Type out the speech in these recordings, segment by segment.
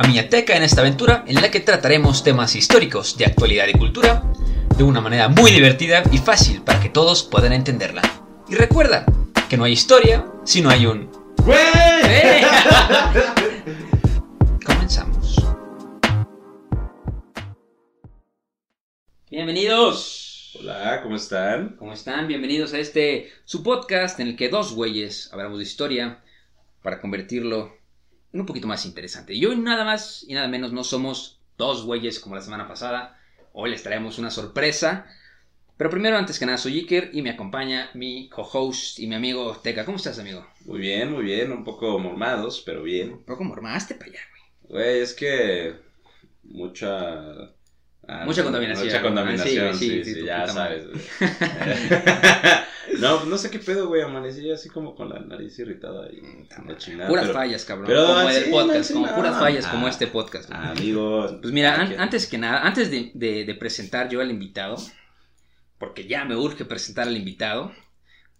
a Miñateca en esta aventura en la que trataremos temas históricos de actualidad y cultura de una manera muy divertida y fácil para que todos puedan entenderla. Y recuerda que no hay historia si no hay un... ¡Eh! Comenzamos. Bienvenidos. Hola, ¿cómo están? ¿Cómo están? Bienvenidos a este su podcast en el que dos güeyes hablamos de historia para convertirlo un poquito más interesante. Y hoy nada más y nada menos no somos dos güeyes como la semana pasada. Hoy les traemos una sorpresa. Pero primero, antes que nada, soy Iker y me acompaña mi co-host y mi amigo Teca. ¿Cómo estás, amigo? Muy bien, muy bien. Un poco mormados, pero bien. Un poco mormaste para allá, güey. Güey, es que mucha Ah, mucha contaminación. Mucha contaminación, ah, sí, sí, ya sabes. no, no sé qué pedo, güey. Amanecí así como con la nariz irritada y chingada. Puras fallas, cabrón. como el podcast, como puras fallas como este podcast. Amigos. Pues mira, antes que nada, antes de, de, presentar yo al invitado, porque ya me urge presentar al invitado,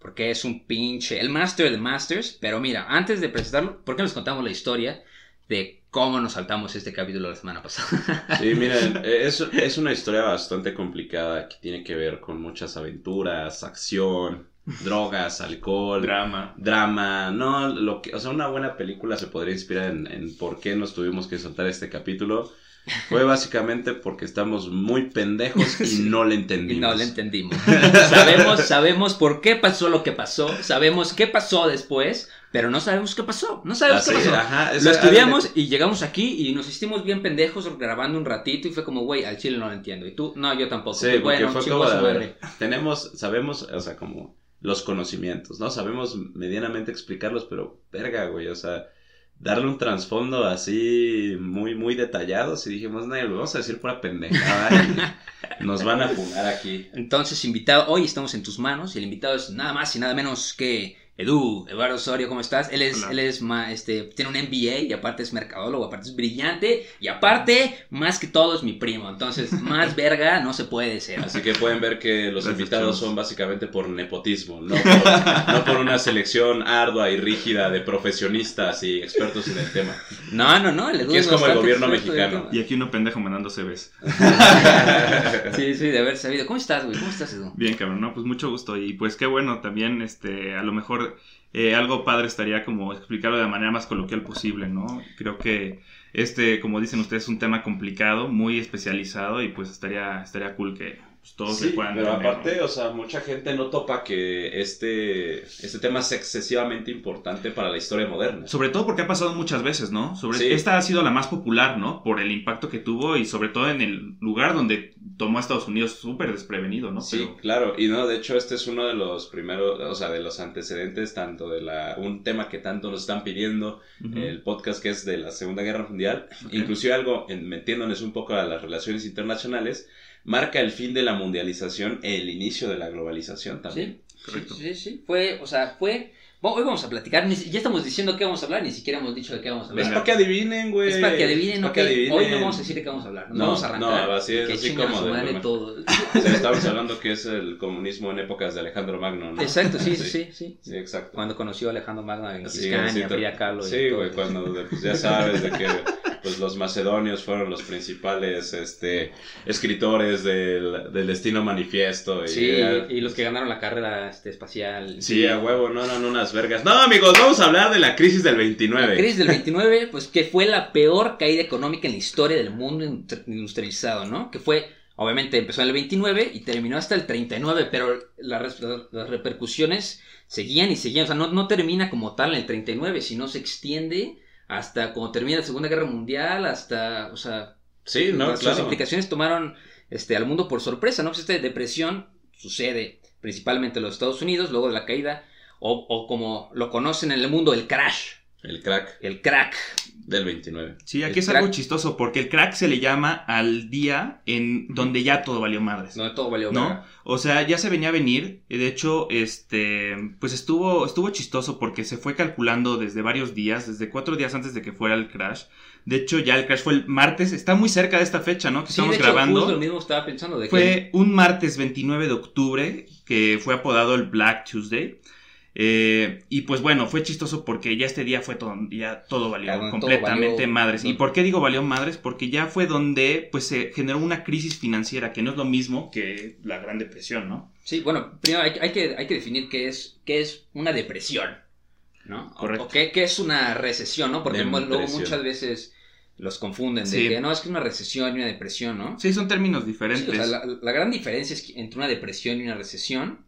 porque es un pinche, el master de masters, pero mira, antes de presentarlo, ¿por qué nos contamos la historia de cómo nos saltamos este capítulo la semana pasada. Sí, miren, es, es una historia bastante complicada que tiene que ver con muchas aventuras, acción, drogas, alcohol, drama. Drama, no, lo que, o sea, una buena película se podría inspirar en, en por qué nos tuvimos que saltar este capítulo. Fue básicamente porque estamos muy pendejos y no le entendimos. no le entendimos. sabemos, sabemos por qué pasó lo que pasó, sabemos qué pasó después, pero no sabemos qué pasó. No sabemos qué pasó. lo estudiamos y llegamos aquí y nos hicimos bien pendejos grabando un ratito y fue como, güey, al chile no lo entiendo. Y tú, no, yo tampoco. Sí, porque fue como tenemos, sabemos, o sea, como los conocimientos, ¿no? Sabemos medianamente explicarlos, pero verga, güey, o sea darle un trasfondo así muy, muy detallado. Y dijimos, no, vamos a decir pura pendejada y nos van a jugar aquí. Entonces, invitado, hoy estamos en tus manos y el invitado es nada más y nada menos que Edu, Eduardo Osorio, ¿cómo estás? Él es, él es este, tiene un MBA y aparte es mercadólogo, aparte es brillante y aparte, más que todo, es mi primo. Entonces, más verga no se puede ser. Así que pueden ver que los invitados son básicamente por nepotismo, no por, no por una selección ardua y rígida de profesionistas y expertos en el tema. No, no, no. El Edu es, como el gobierno mexicano. Y aquí uno pendejo mandando CVs. sí, sí, de haber sabido. ¿Cómo estás, güey? ¿Cómo estás, Edu? Bien, cabrón, no, pues mucho gusto. Y pues qué bueno, también, este, a lo mejor eh, algo padre estaría como explicarlo de la manera más coloquial posible, ¿no? Creo que este, como dicen ustedes, es un tema complicado, muy especializado y pues estaría, estaría cool que pues, todos se puedan Pero aparte, o sea, mucha gente no topa que este, este tema es excesivamente importante para la historia moderna. Sobre todo porque ha pasado muchas veces, ¿no? Sobre, Esta ha sido la más popular, ¿no? Por el impacto que tuvo y sobre todo en el lugar donde tomó a Estados Unidos súper desprevenido, ¿no? Sí, claro. Y no, de hecho, este es uno de los primeros, o sea, de los antecedentes, tanto de la, un tema que tanto nos están pidiendo, el podcast que es de la Segunda Guerra Mundial, inclusive algo, en, metiéndonos un poco a las relaciones internacionales, marca el fin de la mundialización, el inicio de la globalización también. Sí, correcto. Sí, sí, Fue, o sea, fue bueno, hoy vamos a platicar, ya estamos diciendo qué vamos a hablar, ni siquiera hemos dicho de qué vamos a hablar. Es para que adivinen, güey. Es para que adivinen, ok. Hoy no vamos a decir de qué vamos a hablar, no, vamos a arrancar. No, así es, así como de... todo. estamos hablando que es el comunismo en épocas de Alejandro Magno, ¿no? Exacto, sí, sí, sí. Sí, sí exacto. Cuando conoció a Alejandro Magno en Ciscania, Frida Kahlo Sí, güey, cuando pues, ya sabes de que pues los macedonios fueron los principales este escritores del, del destino manifiesto. Y, sí, y los que ganaron la carrera este, espacial. Sí, a huevo, no eran unas vergas. No, amigos vamos a hablar de la crisis del 29. La crisis del 29, pues que fue la peor caída económica en la historia del mundo industrializado, ¿no? Que fue Obviamente empezó en el 29 y terminó hasta el 39, pero la res- la- las repercusiones seguían y seguían. O sea, no, no termina como tal en el 39, sino se extiende hasta cuando termina la Segunda Guerra Mundial, hasta, o sea, Sí, no, las, claro. implicaciones tomaron este, al mundo por sorpresa, ¿no? Pues esta depresión sucede principalmente en los Estados Unidos, luego de la caída, o, o como lo conocen en el mundo, el crash, El crack el crack. del 29. Sí, aquí El es algo chistoso porque el crack se le llama al día en donde ya todo valió madres. Donde todo valió ¿No? O sea, ya se venía a venir. y De hecho, este, pues estuvo, estuvo chistoso porque se fue calculando desde varios días, desde cuatro días antes de que fuera el crash. De hecho, ya el crash fue el martes. Está muy cerca de esta fecha, ¿no? Que Sí, estamos de hecho, grabando. justo lo mismo estaba pensando de que Fue un martes 29 de octubre que fue apodado el Black Tuesday. Eh, y pues bueno, fue chistoso porque ya este día fue todo, ya todo valió todo completamente valió- madres. ¿Y por qué digo valió madres? Porque ya fue donde pues se generó una crisis financiera que no es lo mismo que la Gran Depresión, ¿no? Sí, bueno, primero hay, hay que, hay que definir qué es, qué es una depresión, ¿no? O- Correcto. O, qué, qué es una recesión, ¿no? Porque luego muchas veces los confunden de Sí. que no, es que es una recesión y una depresión, ¿no? Sí, son términos Sí, diferentes. o sea, la, la gran diferencia es que entre una depresión y una recesión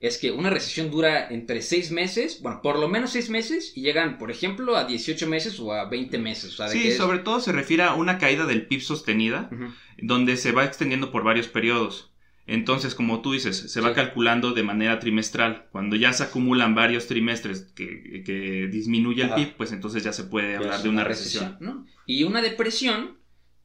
es que una recesión dura entre seis meses, bueno, por lo menos seis meses, y llegan, por ejemplo, a 18 meses o a 20 meses. O sea, de Sí, que es- sobre todo se refiere a una caída del PIB sostenida, donde se va extendiendo por varios periodos. Entonces, como tú dices, se va calculando de manera trimestral. Cuando ya se acumulan varios trimestres que, que disminuye el Ajá. PIB, pues entonces ya se puede hablar de una recesión. ¿no? Y una depresión,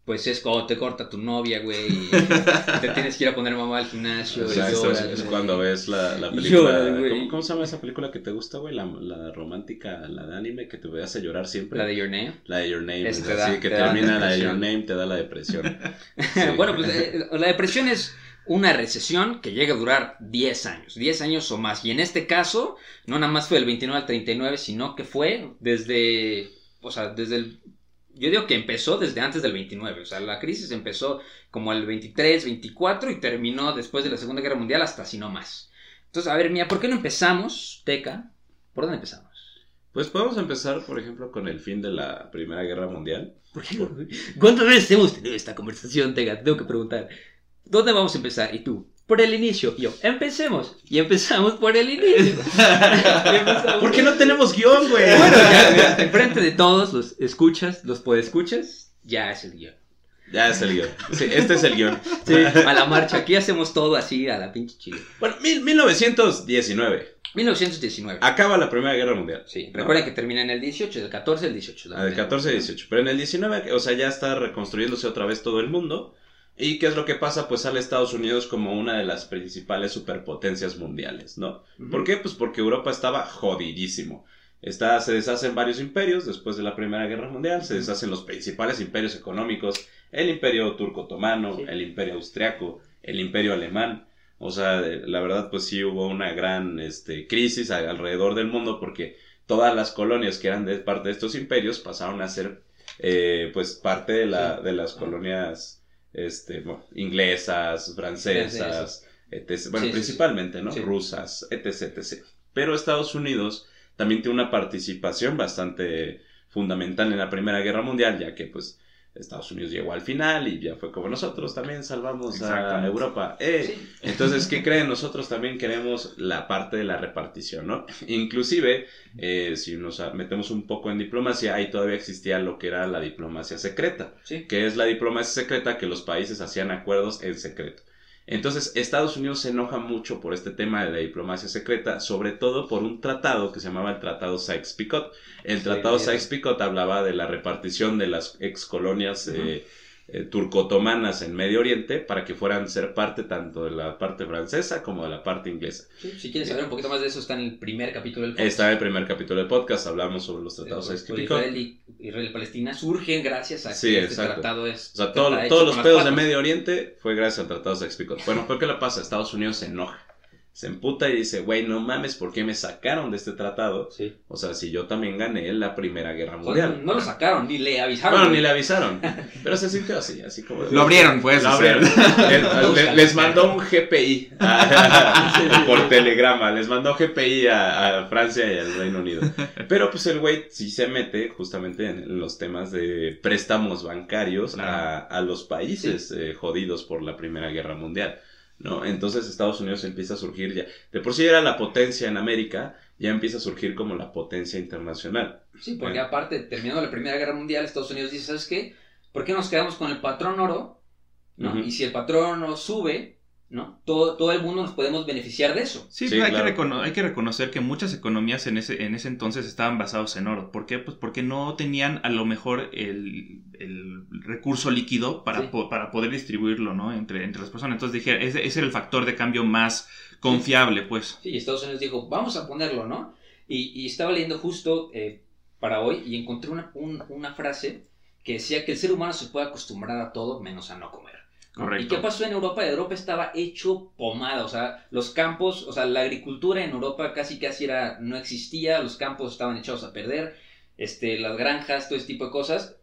pues es cuando te corta tu novia, güey, y te tienes que ir a poner mamá al gimnasio. y Exacto, lloras, es, cuando ves la, película. ¿cómo, cómo se llama esa película que te gusta, güey? La, la romántica, la de anime que te hace llorar siempre. La de Your Name. La de Your Name. Es te da- así, que te termina la de. Your Name, te da la depresión. Sí. bueno, pues eh, la depresión es una recesión que llega a durar 10 años, 10 años o más. Y en este caso, no nada más fue del 29 al 39, sino que fue desde, o sea, desde el... Yo digo que empezó desde antes del 29, o sea, la crisis empezó como el 23, 24 y terminó después de la Segunda Guerra Mundial hasta si no más. Entonces, a ver, mía, ¿por qué no empezamos, Teca? ¿Por dónde empezamos? Pues podemos empezar, por ejemplo, con el fin de la Primera Guerra Mundial. ¿Por qué? ¿Cuántas veces hemos tenido esta conversación, Tega? Te tengo que preguntar. ¿Dónde vamos a empezar? Y tú, por el inicio. Y yo, empecemos. Y empezamos por el inicio. ¿Por qué no tenemos guion, güey? Bueno, ya, ya, enfrente de todos los escuchas, los podescuchas, ya es el guion. Ya es el guion. Sí, este es el guion. Sí, a la marcha. Aquí hacemos todo así, a la pinche chile. Bueno, mil- 1919. 1919. Acaba la Primera Guerra Mundial. Sí, ¿no? recuerden que termina en el 18, del 14 al 18. Ah, del 14 al 18. Pero en el 19, o sea, ya está reconstruyéndose otra vez todo el mundo. ¿Y qué es lo que pasa? Pues sale Estados Unidos como una de las principales superpotencias mundiales, ¿no? ¿Por qué? Pues porque Europa estaba jodidísimo. Está, se deshacen varios imperios después de la Primera Guerra Mundial, se deshacen los principales imperios económicos, el imperio turco-otomano, Sí. el imperio austriaco, el imperio alemán. O sea, la verdad pues sí hubo una gran este, crisis alrededor del mundo porque todas las colonias que eran de parte de estos imperios pasaron a ser eh, pues parte de, la, de las colonias este, bueno, inglesas, francesas, etc. Bueno, Sí, principalmente, ¿no? Sí. Rusas, etc, etc. Pero Estados Unidos también tiene una participación bastante fundamental en la Primera Guerra Mundial, ya que pues Estados Unidos llegó al final y ya fue como nosotros también salvamos a. Europa. ¡Eh! Sí. Entonces, ¿qué creen? Nosotros también queremos la parte de la repartición, ¿no? Inclusive, eh, si nos metemos un poco en diplomacia, ahí todavía existía lo que era la diplomacia secreta, Sí. que es la diplomacia secreta que los países hacían acuerdos en secreto. Entonces, Estados Unidos se enoja mucho por este tema de la diplomacia secreta, sobre todo por un tratado que se llamaba el Tratado Sykes-Picot. El Tratado. Sykes-Picot hablaba de la repartición de las ex colonias eh, eh, turco-otomanas en Medio Oriente para que fueran ser parte tanto de la parte francesa como de la parte inglesa. Sí, Si quieres saber un poquito más de eso, está en el primer capítulo del podcast. Está en el primer capítulo del podcast, hablamos sobre los tratados Sykes-Picot. Israel y, Israel y Palestina surgen gracias a que Sí, este tratado es. O sea, todo- todos los pedos de. Medio Oriente fue gracias al Tratado Sykes-Picot. Bueno, ¿por qué le pasa? Estados Unidos se enoja. Se emputa y dice, güey, no mames, ¿por qué me sacaron de este tratado? Sí. O sea, si yo también gané la Primera Guerra O sea, Mundial. no lo sacaron, ni le avisaron. Bueno, ni le avisaron. Pero se sintió así, así como... de- Lo abrieron, pues. Lo o sea. abrieron. El- le- les mandó un GPI por telegrama. Les mandó GPI a, a Francia y al Reino Unido. Pero pues el güey sí se mete justamente en los temas de préstamos bancarios Claro. a los países eh, jodidos por la Primera Guerra Mundial. ¿No? Entonces Estados Unidos empieza a surgir ya. De por sí era la potencia en América, ya empieza a surgir como la potencia internacional. Sí, porque Bueno. aparte, terminando la Primera Guerra Mundial, Estados Unidos dice, ¿sabes qué? ¿Por qué nos quedamos con el patrón oro? ¿no? Y si el patrón oro sube, ¿no? Todo, todo el mundo nos podemos beneficiar de eso. Sí, Sí, pero hay, claro. que recono- hay que reconocer que muchas economías en ese, en ese entonces estaban basados en oro. ¿Por qué? Pues porque no tenían a lo mejor el, el recurso líquido para, Sí. po- para poder distribuirlo, ¿no? Entre, entre las personas. Entonces dije, ese, ese era el factor de cambio más confiable, pues. Sí, Estados Unidos dijo, vamos a ponerlo, ¿no? Y, y estaba leyendo justo eh, para hoy y encontré una, un- una frase que decía que el ser humano se puede acostumbrar a todo menos a no comer. ¿Y qué pasó en Europa? Europa estaba hecho pomada, o sea, los campos, o sea, la agricultura en Europa casi casi era, no existía, los campos estaban echados a perder, este, las granjas, todo ese tipo de cosas,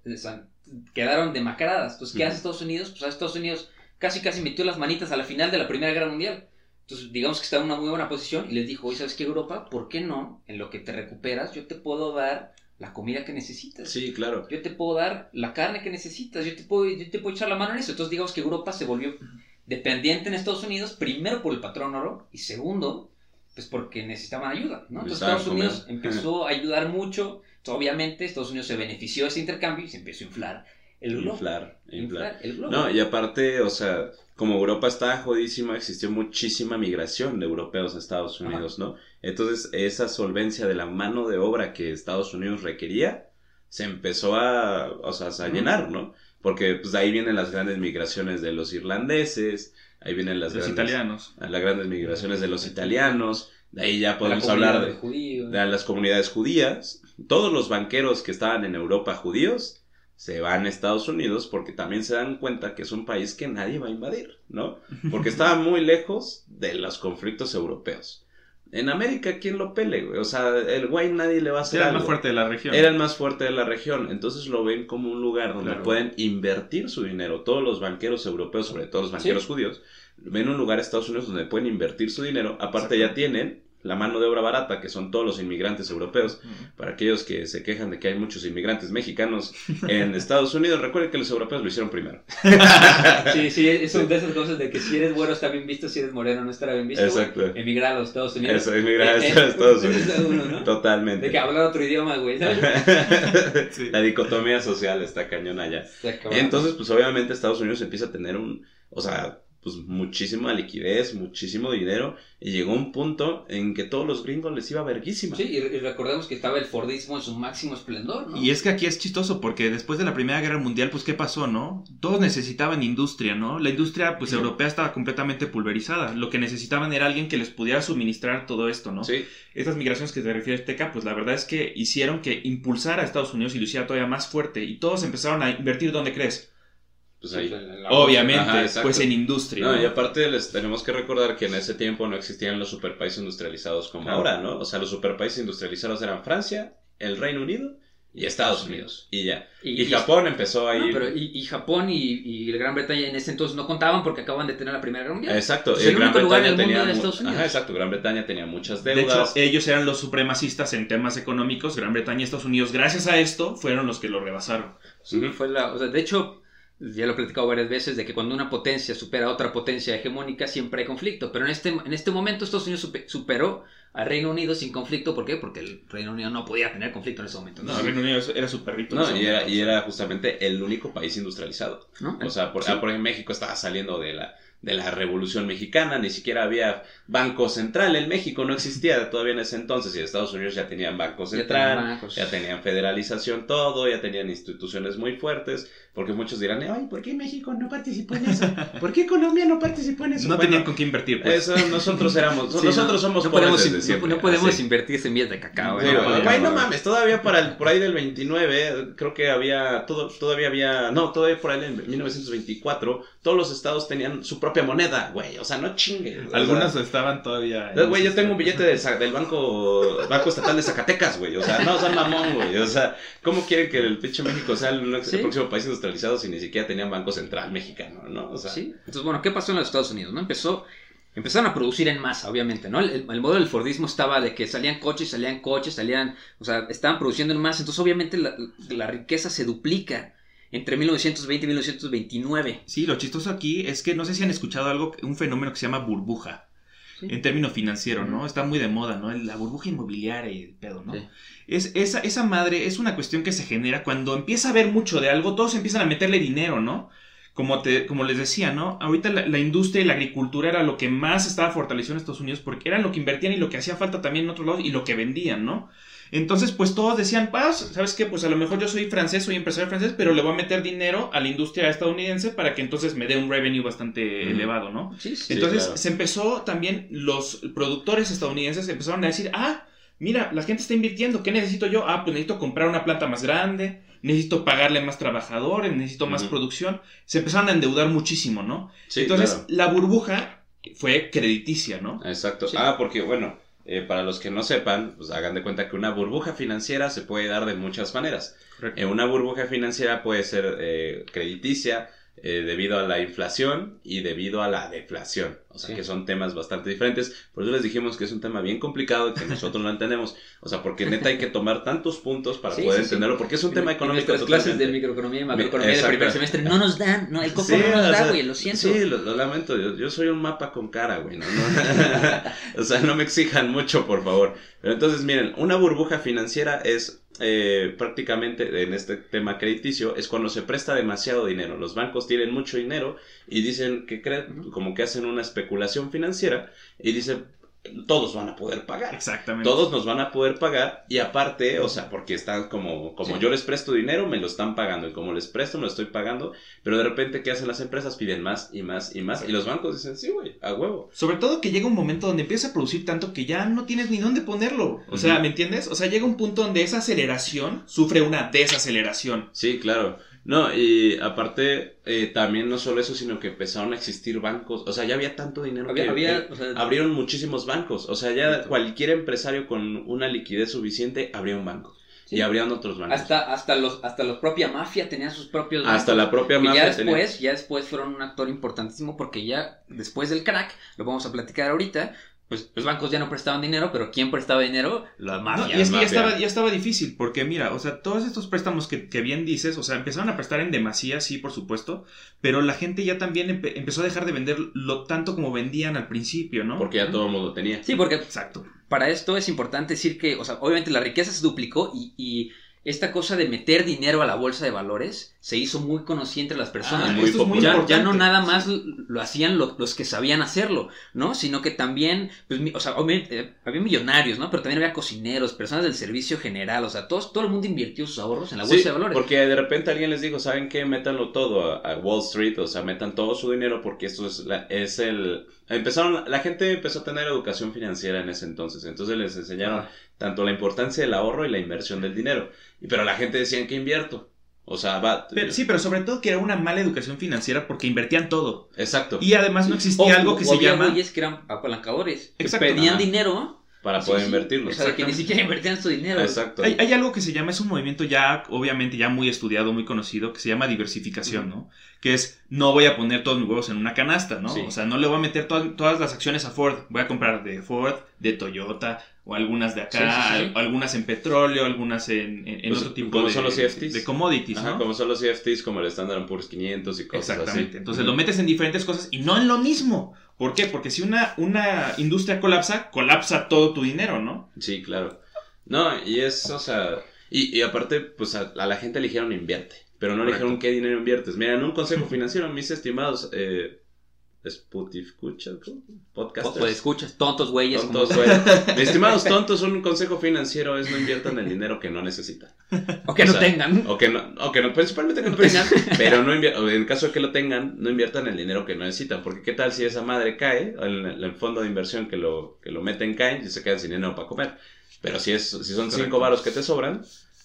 quedaron demacradas. Entonces, ¿qué hace Estados Unidos? Pues a Estados Unidos casi casi metió las manitas a la final de la Primera Guerra Mundial. Entonces, digamos que está en una muy buena posición y les dijo, oye, ¿sabes qué, Europa? ¿Por qué no? En lo que te recuperas, yo te puedo dar la comida que necesitas. Sí, claro. Yo te puedo dar la carne que necesitas, yo te puedo, yo te puedo echar la mano en eso. Entonces, digamos que Europa se volvió dependiente en Estados Unidos, primero por el patrón oro y segundo, pues porque necesitaban ayuda, ¿no? Entonces, Estados Unidos empezó a ayudar mucho. Entonces, obviamente, Estados Unidos se benefició de ese intercambio y se empezó a inflar el globo. Inflar, inflar. el globo. No, y aparte, o sea, como Europa estaba jodísima, existió muchísima migración de europeos a Estados Ajá. Unidos, ¿no? Entonces, esa solvencia de la mano de obra que Estados Unidos requería, se empezó a, o sea, a llenar, ¿no? Porque pues de ahí vienen las grandes migraciones de los irlandeses, ahí vienen las Los grandes, italianos. las grandes migraciones de los italianos, de ahí ya podemos hablar de las comunidades judías. Todos los banqueros que estaban en Europa judíos se van a Estados Unidos porque también se dan cuenta que es un país que nadie va a invadir, ¿no? Porque estaba muy lejos de los conflictos europeos. En América, ¿quién lo pele, güey? O sea, el güey nadie le va a hacer Era el más fuerte de la región. Era el más fuerte de la región, entonces lo ven como un lugar donde Claro. pueden invertir su dinero. Todos los banqueros europeos, sobre todo los banqueros judíos, ven un lugar Estados Unidos donde pueden invertir su dinero. Aparte ya tienen la mano de obra barata, que son todos los inmigrantes europeos. Para aquellos que se quejan de que hay muchos inmigrantes mexicanos en Estados Unidos, recuerden que los europeos lo hicieron primero. Sí, sí, es una de esas cosas de que si eres güero está bien visto, si eres moreno no estará bien visto. Exacto. güey. Emigrar a los Estados Unidos. Eso, Eh, a Estados eh, Unidos. es uno, ¿no? Totalmente. De que hablar otro idioma, güey. ¿sabes? Sí. La dicotomía social está cañona allá. Entonces, pues obviamente Estados Unidos empieza a tener un, o sea, pues muchísima liquidez, muchísimo dinero, y llegó un punto en que todos los gringos les iba verguísima. Sí, y, y recordemos que estaba el Fordismo en su máximo esplendor, ¿no? Y es que aquí es chistoso porque después de la Primera Guerra Mundial, pues ¿qué pasó, no? Todos necesitaban industria, ¿no? La industria, pues Sí. europea estaba completamente pulverizada. Lo que necesitaban era alguien que les pudiera suministrar todo esto, ¿no? Sí, Estas migraciones que te refieres, Teca, pues la verdad es que hicieron que impulsara a Estados Unidos y lo hiciera todavía más fuerte. Y todos empezaron a invertir donde crees. Pues ahí. Obviamente, Ajá, pues en industria. No, ¿no? y aparte les tenemos que recordar que en ese tiempo no existían los superpaíses industrializados como Claro. ahora, ¿no? O sea, los superpaíses industrializados eran Francia, el Reino Unido y Estados Unidos. Y ya. Y, Japón empezó a No, pero y, y Japón y, y Gran Bretaña en ese entonces no contaban porque acaban de tener la Primera Guerra Mundial. Exacto, el eh, Gran único lugar en Bretaña el mundo tenía Estados Unidos. Ajá, exacto, Gran Bretaña tenía muchas De hecho, deudas. ellos eran los supremacistas en temas económicos, Gran Bretaña y Estados Unidos. Gracias a esto, fueron los que lo rebasaron. Sí, fue la, o sea, de hecho, ya lo he platicado varias veces de que cuando una potencia supera a otra potencia hegemónica siempre hay conflicto, pero en este, en este momento Estados Unidos supe- superó al Reino Unido sin conflicto, ¿por qué? Porque el Reino Unido no podía tener conflicto en ese momento. No, el Reino Unido era su perrito. en No, ese y era, momento. y era justamente el único país industrializado. ¿no? O sea, por, Sí. ah, porque México estaba saliendo de la, de la Revolución Mexicana, ni siquiera había Banco Central en México, no existía todavía en ese entonces, y Estados Unidos ya tenían Banco Ya Central, tenían bancos. ya tenían federalización todo, ya tenían instituciones muy fuertes, porque muchos dirán, ay, ¿por qué México no participó en eso? ¿Por qué Colombia no participó en eso? No Bueno, tenían con qué invertir. Pues. eso nosotros éramos, Sí, nosotros no, somos no podemos, desde in- siempre, no, no podemos así. invertir semillas de cacao. Sí, ¿eh? güey, No no mames, todavía para el, por ahí del 29, creo que había, todo, todavía había, no, todavía por ahí en 1924, todos los estados tenían su propia moneda, güey. O sea, no chingue. Algunas estaban todavía. Güey, yo tengo un billete del, banco, banco Estatal de Zacatecas, güey. O sea, no, son mamón, güey. O sea, ¿cómo quieren que el pinche México sea el, el Sí. próximo país si ni siquiera tenían banco central mexicano, no? O sea, Sí. Entonces, bueno, ¿qué pasó en los Estados Unidos? ¿no? Empezó, empezaron a producir en masa, obviamente, ¿no? El, el- el modelo del Fordismo estaba de que salían coches, salían coches, salían, o sea, estaban produciendo en masa, entonces obviamente la, la riqueza se duplica entre 1920 y 1929. Sí, lo chistoso aquí es que no sé si han escuchado algo, un fenómeno que se llama burbuja. Sí. En términos financieros, ¿no? Está muy de moda, ¿no? La burbuja inmobiliaria y el pedo, ¿no? Sí. Es, esa, esa madre es una cuestión que se genera cuando empieza a haber mucho de algo, todos empiezan a meterle dinero, ¿no? Como, te, como les decía, ¿no? Ahorita la, la industria y la agricultura era lo que más estaba fortalecido en Estados Unidos porque eran lo que invertían y lo que hacía falta también en otros lados y lo que vendían, ¿no? Entonces, pues todos decían, pues, ¿sabes qué? Pues a lo mejor yo soy francés, soy empresario francés, pero le voy a meter dinero a la industria estadounidense para que entonces me dé un revenue bastante elevado, ¿no? Sí, sí. Entonces claro. se empezó también, los productores estadounidenses empezaron a decir, ah, mira, la gente está invirtiendo, ¿qué necesito yo? Ah, pues necesito comprar una planta más grande, necesito pagarle más trabajadores, necesito más producción. Se empezaron a endeudar muchísimo, ¿no? Sí, Entonces claro. la burbuja fue crediticia, ¿no? Exacto. Sí. Ah, porque bueno, eh, para los que no sepan, pues hagan de cuenta que una burbuja financiera se puede dar de muchas maneras. Eh, una burbuja financiera puede ser eh, crediticia eh, debido a la inflación y debido a la deflación. O sea Sí. que son temas bastante diferentes. Por eso les dijimos que es un tema bien complicado y que nosotros no entendemos. O sea, porque neta hay que tomar tantos puntos para Sí, poder sí, entenderlo. Porque es un tema económico. nuestras clases de microeconomía y macroeconomía del primer semestre no nos dan, no, el coco no nos o da, sea, güey, lo siento. Sí, lo, lo lamento. Yo, yo soy un mapa con cara, güey. ¿no? No- o sea, no me exijan mucho, por favor. Pero entonces, miren, una burbuja financiera es eh, prácticamente en este tema crediticio, es cuando se presta demasiado dinero. Los bancos tienen mucho dinero y dicen que creen, como que hacen una especulación financiera y dicen, todos van a poder pagar. Exactamente. Todos nos van a poder pagar y aparte, o sea, porque están como, como Sí. yo les presto dinero, me lo están pagando y como les presto, me lo estoy pagando, pero de repente, ¿qué hacen las empresas? Piden más y más y más y los bancos dicen, sí, güey, a huevo. Sobre todo que llega un momento donde empieza a producir tanto que ya no tienes ni dónde ponerlo. O sea. ¿me entiendes? O sea, llega un punto donde esa aceleración sufre una desaceleración. Sí, claro. No, y aparte, eh, también no solo eso, sino que empezaron a existir bancos, o sea, ya había tanto dinero Había, que, había, que o sea, abrieron muchísimos bancos, o sea, ya cualquier empresario con una liquidez suficiente abría un banco. Sí. y abrían otros bancos. hasta, hasta los, hasta la propia mafia tenía sus propios Hasta la propia Y ya mafia tenía- después, ya después fueron un actor importantísimo porque ya después del crack, lo vamos a platicar ahorita, pues los bancos ya no prestaban dinero, pero ¿quién prestaba dinero? La No, mafia. y es que ya estaba, ya estaba difícil, porque mira, o sea, todos estos préstamos que, que bien dices, o sea, empezaron a prestar en demasía, sí, por supuesto, pero la gente ya también empe- empezó a dejar de vender lo tanto como vendían al principio, ¿no? Porque ya todo el mundo tenía. Sí, porque Exacto. para esto es importante decir que, o sea, obviamente la riqueza se duplicó y, y esta cosa de meter dinero a la bolsa de valores se hizo muy conocida entre las personas. Ah, muy esto es muy popular. ya, ya no nada más lo, hacían lo- los que sabían hacerlo, ¿no? Sino que también, pues, o sea, obviamente, eh, había millonarios, ¿no? Pero también había cocineros, personas del servicio general, o sea, todos, todo el mundo invirtió sus ahorros en la bolsa Sí, de valores. porque de repente alguien les dijo, ¿saben qué? Métanlo todo a, a Wall Street, o sea, metan todo su dinero porque esto es, la- es el... Empezaron, la gente empezó a tener educación financiera en ese entonces, entonces les enseñaron Ah. tanto la importancia del ahorro y la inversión del dinero. Y, pero la gente decía, ¿en qué invierto? O sea, va... Pero, sí, pero sobre todo que era una mala educación financiera porque invertían todo. Exacto, Y además no existía O- algo o que se había llama... güeyes que eran apalancadores, que Exacto. pedían Ajá. dinero. para sí, poder sí, invertirlo. O sea, que ni siquiera invertían su dinero. Exacto. Hay, hay algo que se llama, es un movimiento ya, obviamente, ya muy estudiado, muy conocido, que se llama diversificación, ¿no? Que es, no voy a poner todos mis huevos en una canasta, ¿no? Sí. O sea, no le voy a meter to- todas las acciones a Ford. Voy a comprar de Ford, de Toyota, o algunas de acá, Sí, sí, sí. al- algunas en petróleo, algunas en, en- Pues, otro tipo como de, son los CFTs. de commodities, Ajá, ¿no? como son los CFTs, como el Standard Poor's 500 y cosas Exactamente. así. Entonces lo metes en diferentes cosas y no en lo mismo. ¿Por qué? Porque si una, una industria colapsa, colapsa todo tu dinero, ¿no? Sí, claro. No, y es, o sea, y, y aparte, pues a, a la gente le dijeron invierte, pero no le Correcto. dijeron qué dinero inviertes. Mira, en un consejo financiero, mis estimados, eh, Spotify, podcasters. Pues escuchas, tontos güeyes. Tontos, güey. Mis estimados tontos, un consejo financiero es no inviertan el dinero que no necesitan. O que O no sea, tengan. O que no, o que no, principalmente que no tengan, pero no invier- o en caso de que lo tengan, no inviertan el dinero que no necesitan, porque qué tal si esa madre cae, el, el fondo de inversión que lo, que lo meten cae y se quedan sin dinero para comer. Pero si es, si son Correcto. cinco varos que te sobran,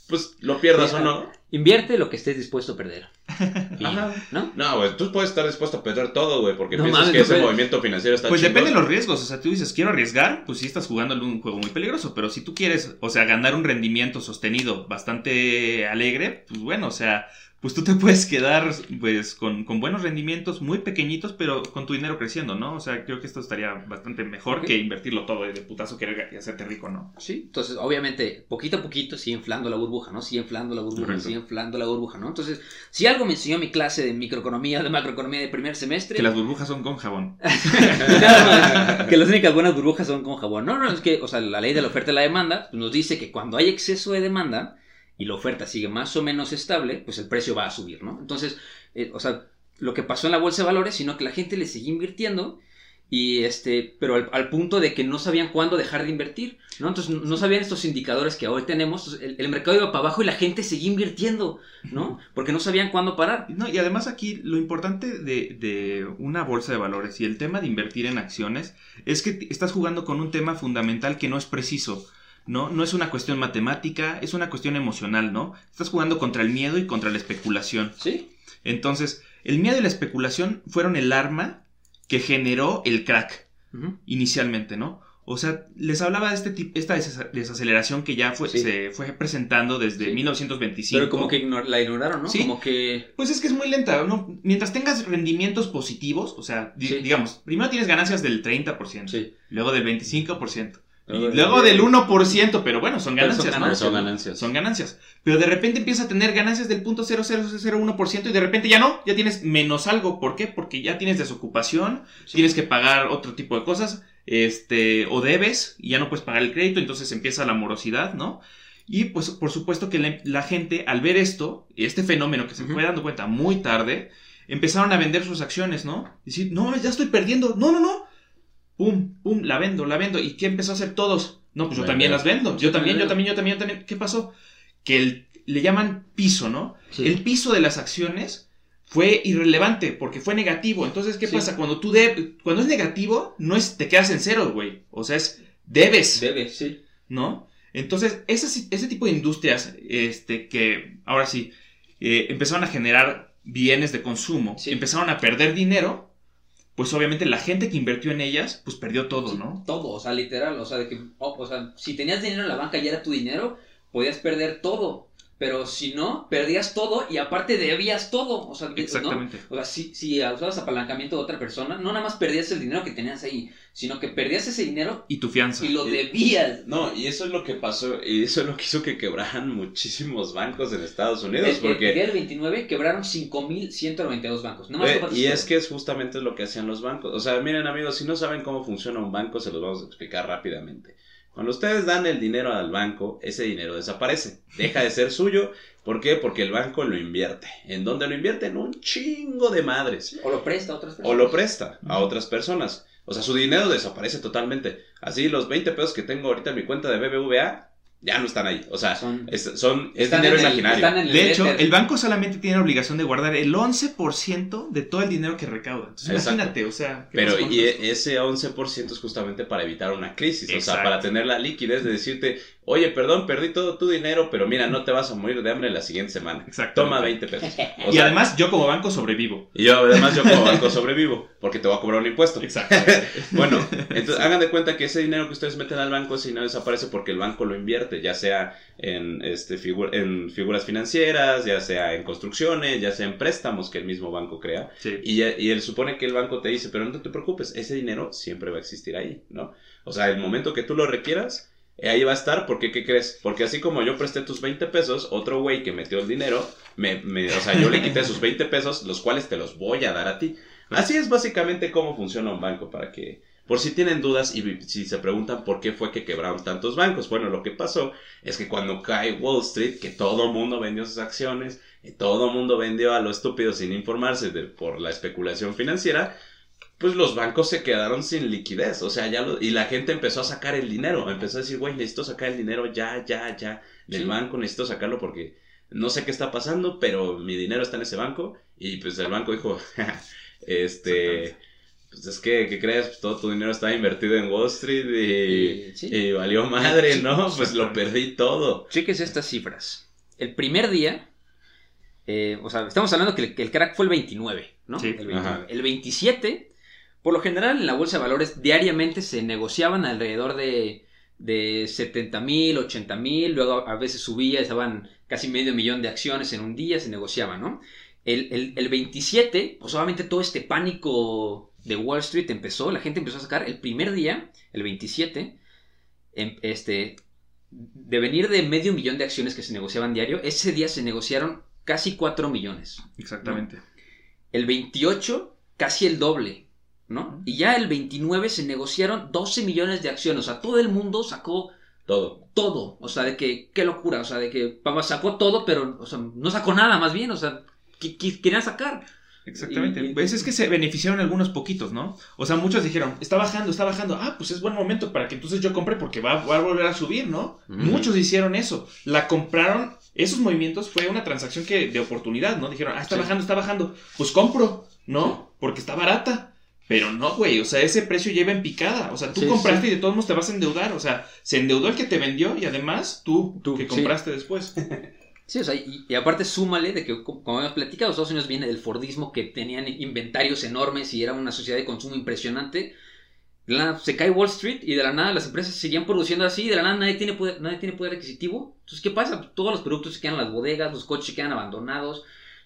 pues lo pierdas o no. Invierte lo que estés dispuesto a perder. Y- Ajá. ¿No? No, güey, tú puedes estar dispuesto a perder todo, güey, porque No piensas mames, que ese güey. movimiento financiero está Pues chingón. depende de los riesgos, o sea, tú dices, quiero arriesgar, pues sí estás jugando un juego muy peligroso, pero si tú quieres, o sea, ganar un rendimiento sostenido bastante alegre, pues bueno, o sea, pues tú te puedes quedar, pues, con, con buenos rendimientos muy pequeñitos, pero con tu dinero creciendo, ¿no? O sea, creo que esto estaría bastante mejor que invertirlo todo y de putazo querer y hacerte rico, ¿no? Sí, entonces obviamente poquito a poquito sigue inflando la burbuja, ¿no? Sigue inflando la burbuja, Correcto. Sigue inflando la burbuja, ¿no? Entonces, si algo me enseñó mi clase de microeconomía, de macroeconomía de primer semestre, Que las burbujas son con jabón. Nada más, que las únicas buenas burbujas son con jabón. No, no, es que, o sea, la ley de la oferta y la demanda pues, nos dice que cuando hay exceso de demanda y la oferta sigue más o menos estable, pues el precio va a subir, ¿no? Entonces, eh, o sea, lo que pasó en la bolsa de valores, sino que la gente le seguía invirtiendo y este, pero al, al punto de que no sabían cuándo dejar de invertir, ¿no? Entonces no sabían estos indicadores que hoy tenemos, el, el mercado iba para abajo y la gente seguía invirtiendo, ¿no? Porque no sabían cuándo parar. No, y además aquí lo importante de, de una bolsa de valores y el tema de invertir en acciones es que estás jugando con un tema fundamental que no es preciso. ¿no? No es una cuestión matemática, es una cuestión emocional, ¿no? Estás jugando contra el miedo y contra la especulación. ¿Sí? Entonces, el miedo y la especulación fueron el arma que generó el crack inicialmente, ¿no? O sea, les hablaba de este tipo, esta desa- desaceleración que ya fue, Sí. se fue presentando desde Sí. 1925. Pero como que ignor- la ignoraron, ¿no? Sí. Como que... Pues es que es muy lenta, ¿no? Mientras tengas rendimientos positivos, o sea, di- digamos, primero tienes ganancias del 30%, Sí. luego del 25%, Luego y del- luego del 1%, pero bueno, son Pero son ganancias, ¿no? ganancias. Son ganancias. Son ganancias. Pero de repente empiezas a tener ganancias del punto 0.0001% y de repente ya no, ya tienes menos algo. ¿Por qué? Porque ya tienes desocupación, Sí. tienes que pagar otro tipo de cosas, este, o debes y ya no puedes pagar el crédito, entonces empieza la morosidad, ¿no? Y pues por supuesto que la, la gente al ver esto, este fenómeno que se Ujú. fue dando cuenta muy tarde, empezaron a vender sus acciones, ¿no? Decir, no, ya estoy perdiendo, no, no, no. Pum, pum, la vendo, la vendo. ¿Y qué empezó a hacer todos? No, pues yo también las vendo. Yo también, yo también, yo también, yo también. ¿Qué pasó? Que el- le llaman piso, ¿no? Sí. El piso de las acciones fue irrelevante porque fue negativo. Entonces, ¿qué Sí. pasa? Cuando tú de, cuando es negativo, no es te quedas en cero, güey. O sea, es debes, Debe, sí. ¿no? Entonces, ese, ese tipo de industrias, este, que ahora sí, eh, empezaron a generar bienes de consumo, Sí. empezaron a perder dinero, pues obviamente la gente que invirtió en ellas, pues perdió todo, ¿no? Todo, o sea, literal, o sea, de que, oh, o sea, si tenías dinero en la banca y era tu dinero, podías perder todo. Pero si no, perdías todo y aparte debías todo. O sea, ¿no? O sea, si, si usabas apalancamiento de otra persona, no nada más perdías el dinero que tenías ahí, sino que perdías ese dinero Y tu fianza. y lo debías. No, y eso es lo que pasó, y eso es lo que hizo que quebraran muchísimos bancos en Estados Unidos, porque... el día del 29 quebraron 5.192 bancos. No más y es que es justamente lo que hacían los bancos. O sea, miren amigos, si no saben cómo funciona un banco, se los vamos a explicar rápidamente. Cuando ustedes dan el dinero al banco, ese dinero desaparece. Deja de ser suyo. ¿Por qué? Porque el banco lo invierte. ¿En dónde lo invierte? En un chingo de madres. O lo presta a otras personas. O lo presta a otras personas. O sea, su dinero desaparece totalmente. Así los 20 pesos que tengo ahorita en mi cuenta de BBVA ya no están ahí. O sea, Son- es, son, es Están dinero en el- imaginario. están en el De hecho, éter. el banco solamente tiene la obligación de guardar el 11% de todo el dinero que recauda. Entonces, Exacto. imagínate, o sea... ¿qué Pero y e- ese 11% es justamente para evitar una crisis, o sea, para tener la liquidez de decirte, oye, perdón, perdí todo tu dinero, pero mira, no te vas a morir de hambre la siguiente semana. Exacto. Toma 20 pesos. O y sea, además, yo como banco sobrevivo. y yo además yo como banco sobrevivo, porque te voy a cobrar un impuesto. Exacto. Bueno, entonces hagan de cuenta que ese dinero que ustedes meten al banco, ese dinero desaparece porque el banco lo invierte, ya sea en, este, figu- en figuras financieras, ya sea en construcciones, ya sea en préstamos que el mismo banco crea. Sí. Y, y él supone que el banco te dice, pero no te preocupes, ese dinero siempre va a existir ahí, ¿no? O sea, el momento que tú lo requieras, ahí va a estar, porque ¿qué crees? Porque así como yo presté tus 20 pesos, otro güey que metió el dinero, me, me- o sea, yo le quité sus 20 pesos, los cuales te los voy a dar a ti. Así es básicamente cómo funciona un banco, para que, por si tienen dudas y si se preguntan por qué fue que quebraron tantos bancos. Bueno, lo que pasó es que cuando cae Wall Street, que todo mundo vendió sus acciones, y todo mundo vendió a lo estúpido sin informarse de, por la especulación financiera, pues los bancos se quedaron sin liquidez, o sea, ya lo- y la gente empezó a sacar el dinero, empezó a decir, güey, necesito sacar el dinero ya, ya, ya, del Sí. banco, necesito sacarlo porque no sé qué está pasando, pero mi dinero está en ese banco, y pues el banco dijo, este, pues es que, ¿qué crees? Pues todo tu dinero estaba invertido en Wall Street y, Y- sí. y valió madre, ¿no? Pues lo perdí todo. Cheques estas cifras. El primer día, eh, o sea, estamos hablando que el, crack fue el 29, ¿no? Sí. el, 29. Ajá. El 27, por lo general en la bolsa de valores diariamente se negociaban alrededor de, de 70 mil, 80 mil, luego a veces subía, estaban casi medio millón de acciones en un día, se negociaban, ¿no? El, el, el 27, pues obviamente todo este pánico de Wall Street empezó, la gente empezó a sacar el primer día, el 27, em- este, de venir de medio millón de acciones que se negociaban diario, ese día se negociaron casi 4 millones. Exactamente. El 28, casi el doble, ¿no? Y ya el 29 se negociaron 12 millones de acciones, o sea, todo el mundo sacó Todo. todo, o sea, de que, qué locura, o sea, de que sacó todo, pero, o sea, no sacó nada más bien, o sea, ¿qué, qué querían sacar? Exactamente. Y- y- Pues es que se beneficiaron algunos poquitos, ¿no? O sea, muchos dijeron, está bajando, está bajando. Ah, pues es buen momento para que entonces yo compre porque va, va a volver a subir, ¿no? Muchos hicieron eso. La compraron. Esos movimientos fue una transacción que de oportunidad, ¿no? Dijeron, ah, está Sí. bajando, está bajando. Pues compro, ¿no? Porque está barata. Pero no, güey, o sea, ese precio lleva en picada. O sea, tú Sí, compraste y de todos modos te vas a endeudar. O sea, se endeudó el que te vendió y además tú, Tú, que sí. compraste después. Sí, o sea, y, y aparte súmale de que, co- como hemos platicado, Estados Unidos viene del Fordismo, que tenían inventarios enormes y era una sociedad de consumo impresionante. De la nada se cae Wall Street y de la nada las empresas seguían produciendo así, y de la nada nadie tiene poder, nadie tiene poder adquisitivo. Entonces, ¿qué pasa? Todos los productos se quedan en las bodegas, los coches se quedan abandonados.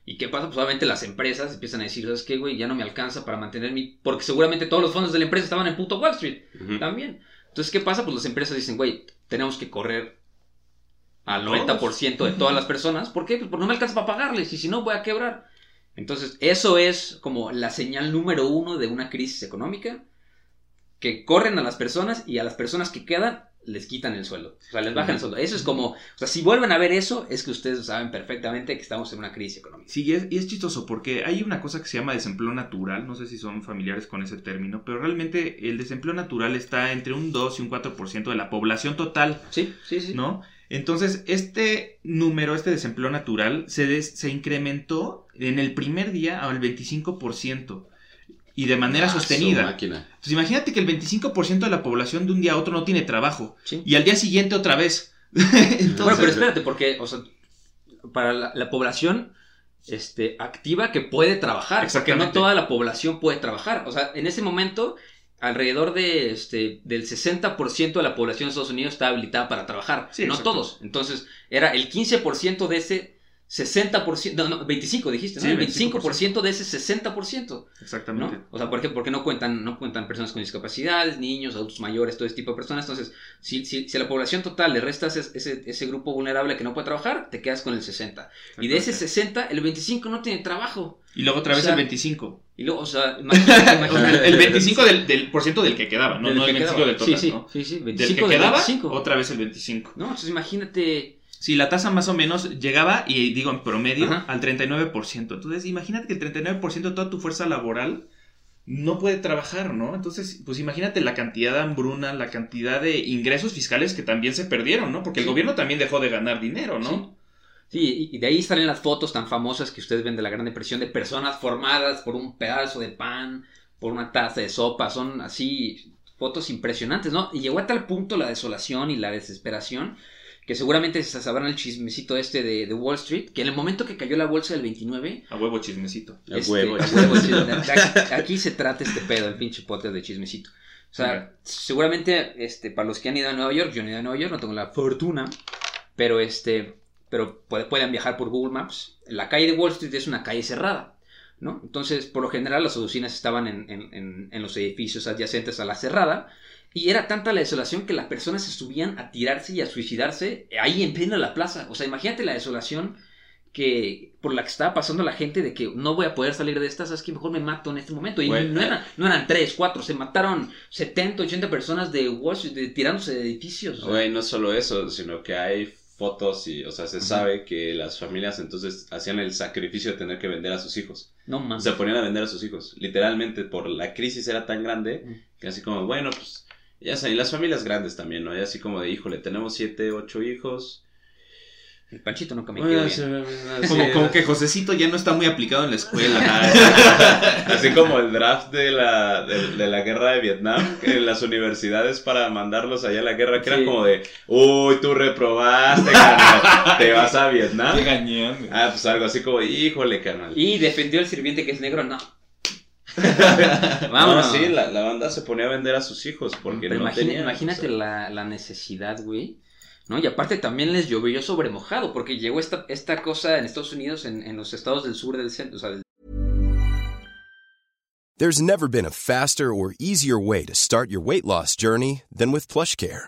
¿Y qué pasa? Pues obviamente las empresas empiezan a decir, ¿sabes qué, güey? Ya no me alcanza para mantener mi... Porque seguramente todos los fondos de la empresa estaban en puto Wall Street también. Entonces, ¿qué pasa? Pues las empresas dicen, güey, tenemos que correr al Todos. 90% de todas las personas. ¿Por qué? Pues porque no me alcanza para pagarles y si no voy a quebrar. Entonces, eso es como la señal número uno de una crisis económica. Que corren a las personas y a las personas que quedan les quitan el sueldo. O sea, les bajan el sueldo. Eso es como, o sea, si vuelven a ver eso, es que ustedes saben perfectamente que estamos en una crisis económica. Sí, y es, y es chistoso porque hay una cosa que se llama desempleo natural, no sé si son familiares con ese término, pero realmente el desempleo natural está entre un 2 y un 4% de la población total, Sí, sí, sí. ¿no? Entonces, este número, este desempleo natural, se, des- se incrementó en el primer día al 25% y de manera Ah, sostenida. Entonces, imagínate que el 25% de la población de un día a otro no tiene trabajo Sí. y al día siguiente otra vez. Entonces, Bueno, pero espérate, porque, o sea, para la, la población este, activa que puede trabajar, porque no toda la población puede trabajar. O sea, en ese momento, alrededor de, este, del 60% de la población de Estados Unidos está habilitada para trabajar, Sí, no todos. Entonces, era el 15% de ese 60%, no, no, 25 dijiste, ¿no? Sí, el 25% de ese 60%. Exactamente. ¿no? O sea, ¿por qué? Porque no cuentan, no cuentan personas con discapacidades, niños, adultos mayores, todo ese tipo de personas. Entonces, si, si, si a la población total le restas ese, ese, grupo vulnerable que no puede trabajar, te quedas con el 60. Y de ese 60, el 25 no tiene trabajo. Y luego otra o vez sea, el 25. Y luego, o sea, imagínate, el 25 del, del por ciento del que quedaba, no, del no el que 25 quedaba. del total, Sí, sí, ¿no? sí, sí, Del 25 que del quedaba, 25. otra vez el 25. No, entonces imagínate. Sí, la tasa más o menos llegaba, y digo en promedio, Ajá. al 39%. Entonces, imagínate que el 39% de toda tu fuerza laboral no puede trabajar, ¿no? Entonces, pues imagínate la cantidad de hambruna, la cantidad de ingresos fiscales que también se perdieron, ¿no? Porque el Sí. gobierno también dejó de ganar dinero, ¿no? Sí, y y de ahí salen las fotos tan famosas que ustedes ven de la Gran Depresión de personas formadas por un pedazo de pan, por una taza de sopa, son así fotos impresionantes, ¿no? Y llegó a tal punto la desolación y la desesperación que seguramente se sabrán el chismecito este de, de Wall Street, que en el momento que cayó la bolsa del 29, A huevo chismecito. A este, huevo. a de- aquí se trata este pedo, el pinche pote de chismecito. O sea, seguramente, este, para los que han ido a Nueva York, yo no he ido a Nueva York, no tengo la fortuna, pero este, pero puede- pueden viajar por Google Maps. La calle de Wall Street es una calle cerrada, ¿no? Entonces, por lo general, las oficinas estaban en, en- en- en los edificios adyacentes a la cerrada. Y era tanta la desolación que las personas se subían a tirarse y a suicidarse ahí en pleno de la plaza. O sea, imagínate la desolación que por la que estaba pasando la gente de que no voy a poder salir de estas, es que mejor me mato en este momento. Y Bueno. no, eran, no eran 3, 4, se mataron 70, 80 personas de de- tirándose de edificios. o sea. Güey, no solo eso, sino que hay fotos y, o sea, se sabe que las familias entonces hacían el sacrificio de tener que vender a sus hijos. no mames. Se ponían a vender a sus hijos. Literalmente, por la crisis era tan grande que así como, bueno, pues, ya saben, y las familias grandes también, ¿no? Y así como de, híjole, tenemos siete, ocho hijos. El Panchito nunca me Bueno, quedó sí, bien. sí, Como, sí. como que Josecito ya no está muy aplicado en la escuela. Así como el draft de la, de, de la guerra de Vietnam en las universidades para mandarlos allá a la guerra, que Sí. eran como de, uy, tú reprobaste, carnal, te vas a Vietnam. Qué güey. Ah, pues algo así como, híjole, canal. Y defendió al sirviente que es negro, no. Vámonos. Vámonos. sí, la, la banda se ponía a vender a sus hijos porque Pero no imagina- tenían, imagínate o sea. la, la necesidad, güey. ¿No? Y aparte también les llovió sobre mojado, porque llegó esta, esta cosa en Estados Unidos, en, en los estados del sur del centro, o sea, del There's never been a faster or easier way to start your weight loss journey than with PlushCare.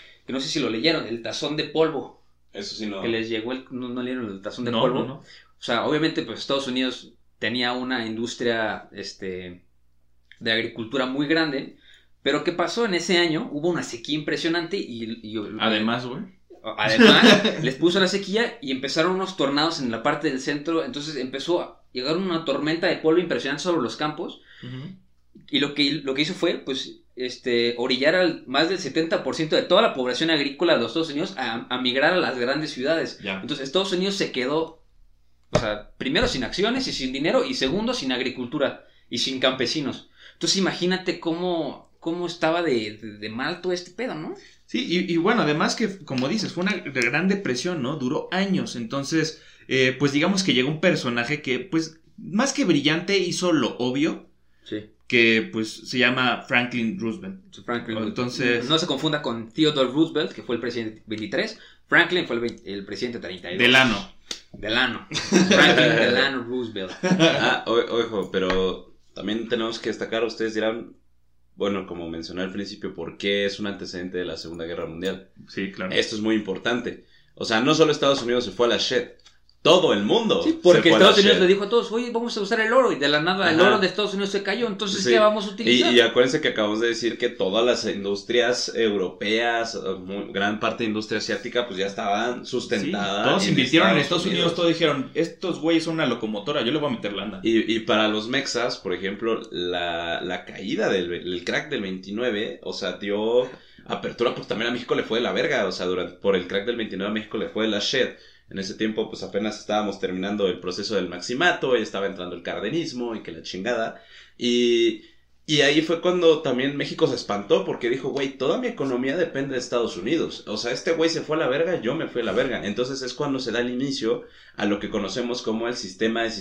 que no sé si lo leyeron, el tazón de polvo, Eso sí no. que les llegó el, no, no leyeron el tazón de No, polvo. no, no. O sea, obviamente, pues Estados Unidos tenía una industria este, de agricultura muy grande, pero ¿qué pasó? En ese año hubo una sequía impresionante y, y- Además, güey. Además, les puso la sequía y empezaron unos tornados en la parte del centro. Entonces empezó a llegar una tormenta de polvo impresionante sobre los campos. Y lo que, lo que hizo fue, pues, este, orillar al más del 70% de toda la población agrícola de los Estados Unidos a, a migrar a las grandes ciudades. Entonces Estados Unidos se quedó, o sea, primero sin acciones y sin dinero, y segundo sin agricultura y sin campesinos. Entonces imagínate cómo, cómo estaba de, de, de mal todo este pedo, ¿no? Sí, y, y bueno, además que, como dices, fue una gran depresión, ¿no? Duró años. Entonces, eh, pues digamos que llegó un personaje que, pues, más que brillante, hizo lo obvio. Que pues se llama Franklin Roosevelt. Franklin. Entonces- No se confunda con Theodore Roosevelt, que fue el presidente 23. Franklin fue el, vein- el presidente 32. Delano. Delano. Franklin Delano Roosevelt. Ah, o- ojo, pero también tenemos que destacar, ustedes dirán, bueno, como mencioné al principio, ¿por qué es un antecedente de la Segunda Guerra Mundial? Sí, claro. Esto es muy importante. O sea, no solo Estados Unidos se fue a la shit, todo el mundo. Sí, porque Estados Unidos le dijo a todos, oye, vamos a usar el oro. Y de la nada el oro de Estados Unidos se cayó. Entonces, Sí. ¿qué vamos a utilizar? y acuérdense que acabamos de decir que todas las industrias europeas, muy- gran parte de industria asiática, pues ya estaban Sí, sustentadas. todos invirtieron en Estados Unidos, todos dijeron, estos güeyes son una locomotora, yo le voy a meter lana. Y, y para los mexas, por ejemplo, la, la caída del el crack del 29, o sea, dio apertura, pues también a México le fue de la verga, o sea, durante, por el crack del 29 a México le fue de la shit. En ese tiempo, pues apenas estábamos terminando el proceso del maximato, y estaba entrando el cardenismo y que la chingada. Y, y ahí fue cuando también México se espantó porque dijo, güey, toda mi economía depende de Estados Unidos. O sea, este güey se fue a la verga, yo me fui a la verga. Entonces es cuando se da el inicio a lo que conocemos como el sistema de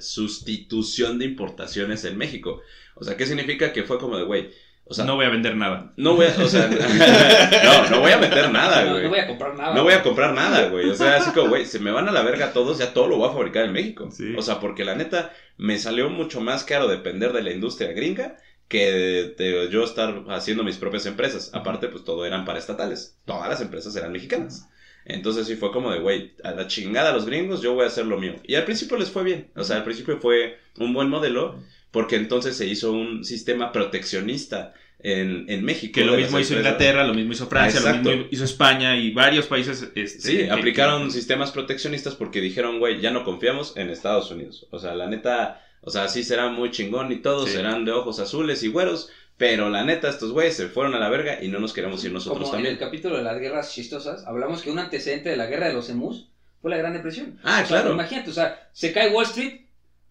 sustitución de importaciones en México. O sea, ¿qué significa que fue como de, güey? O sea, no no, voy a vender nada. voy a, o sea, no, no voy a meter nada, no, güey. no voy a comprar nada. No voy a comprar nada, güey. O sea, así como, güey, se me van a la verga todos, ya todo lo voy a fabricar en México. Sí. O sea, porque la neta me salió mucho más caro depender de la industria gringa que de, de yo estar haciendo mis propias empresas. Aparte, pues todo eran paraestatales. Todas las empresas eran mexicanas. Entonces sí fue como de, güey, a la chingada a los gringos, yo voy a hacer lo mío. Y al principio les fue bien. O sea, al principio fue un buen modelo porque entonces se hizo un sistema proteccionista en, en México. Que lo mismo hizo empresas. Inglaterra, lo mismo hizo Francia, lo mismo hizo España y varios países. este, Sí, aplicaron que- sistemas proteccionistas porque dijeron, güey, ya no confiamos en Estados Unidos. O sea, la neta, o sea, sí será muy chingón y todos Sí. serán de ojos azules y güeros, pero la neta, estos güeyes se fueron a la verga y no nos queremos ir nosotros Como en el también. capítulo de las guerras chistosas, hablamos que un antecedente de la guerra de los emus fue la Gran Depresión. Ah, O sea, claro. Imagínate, o sea, se cae Wall Street.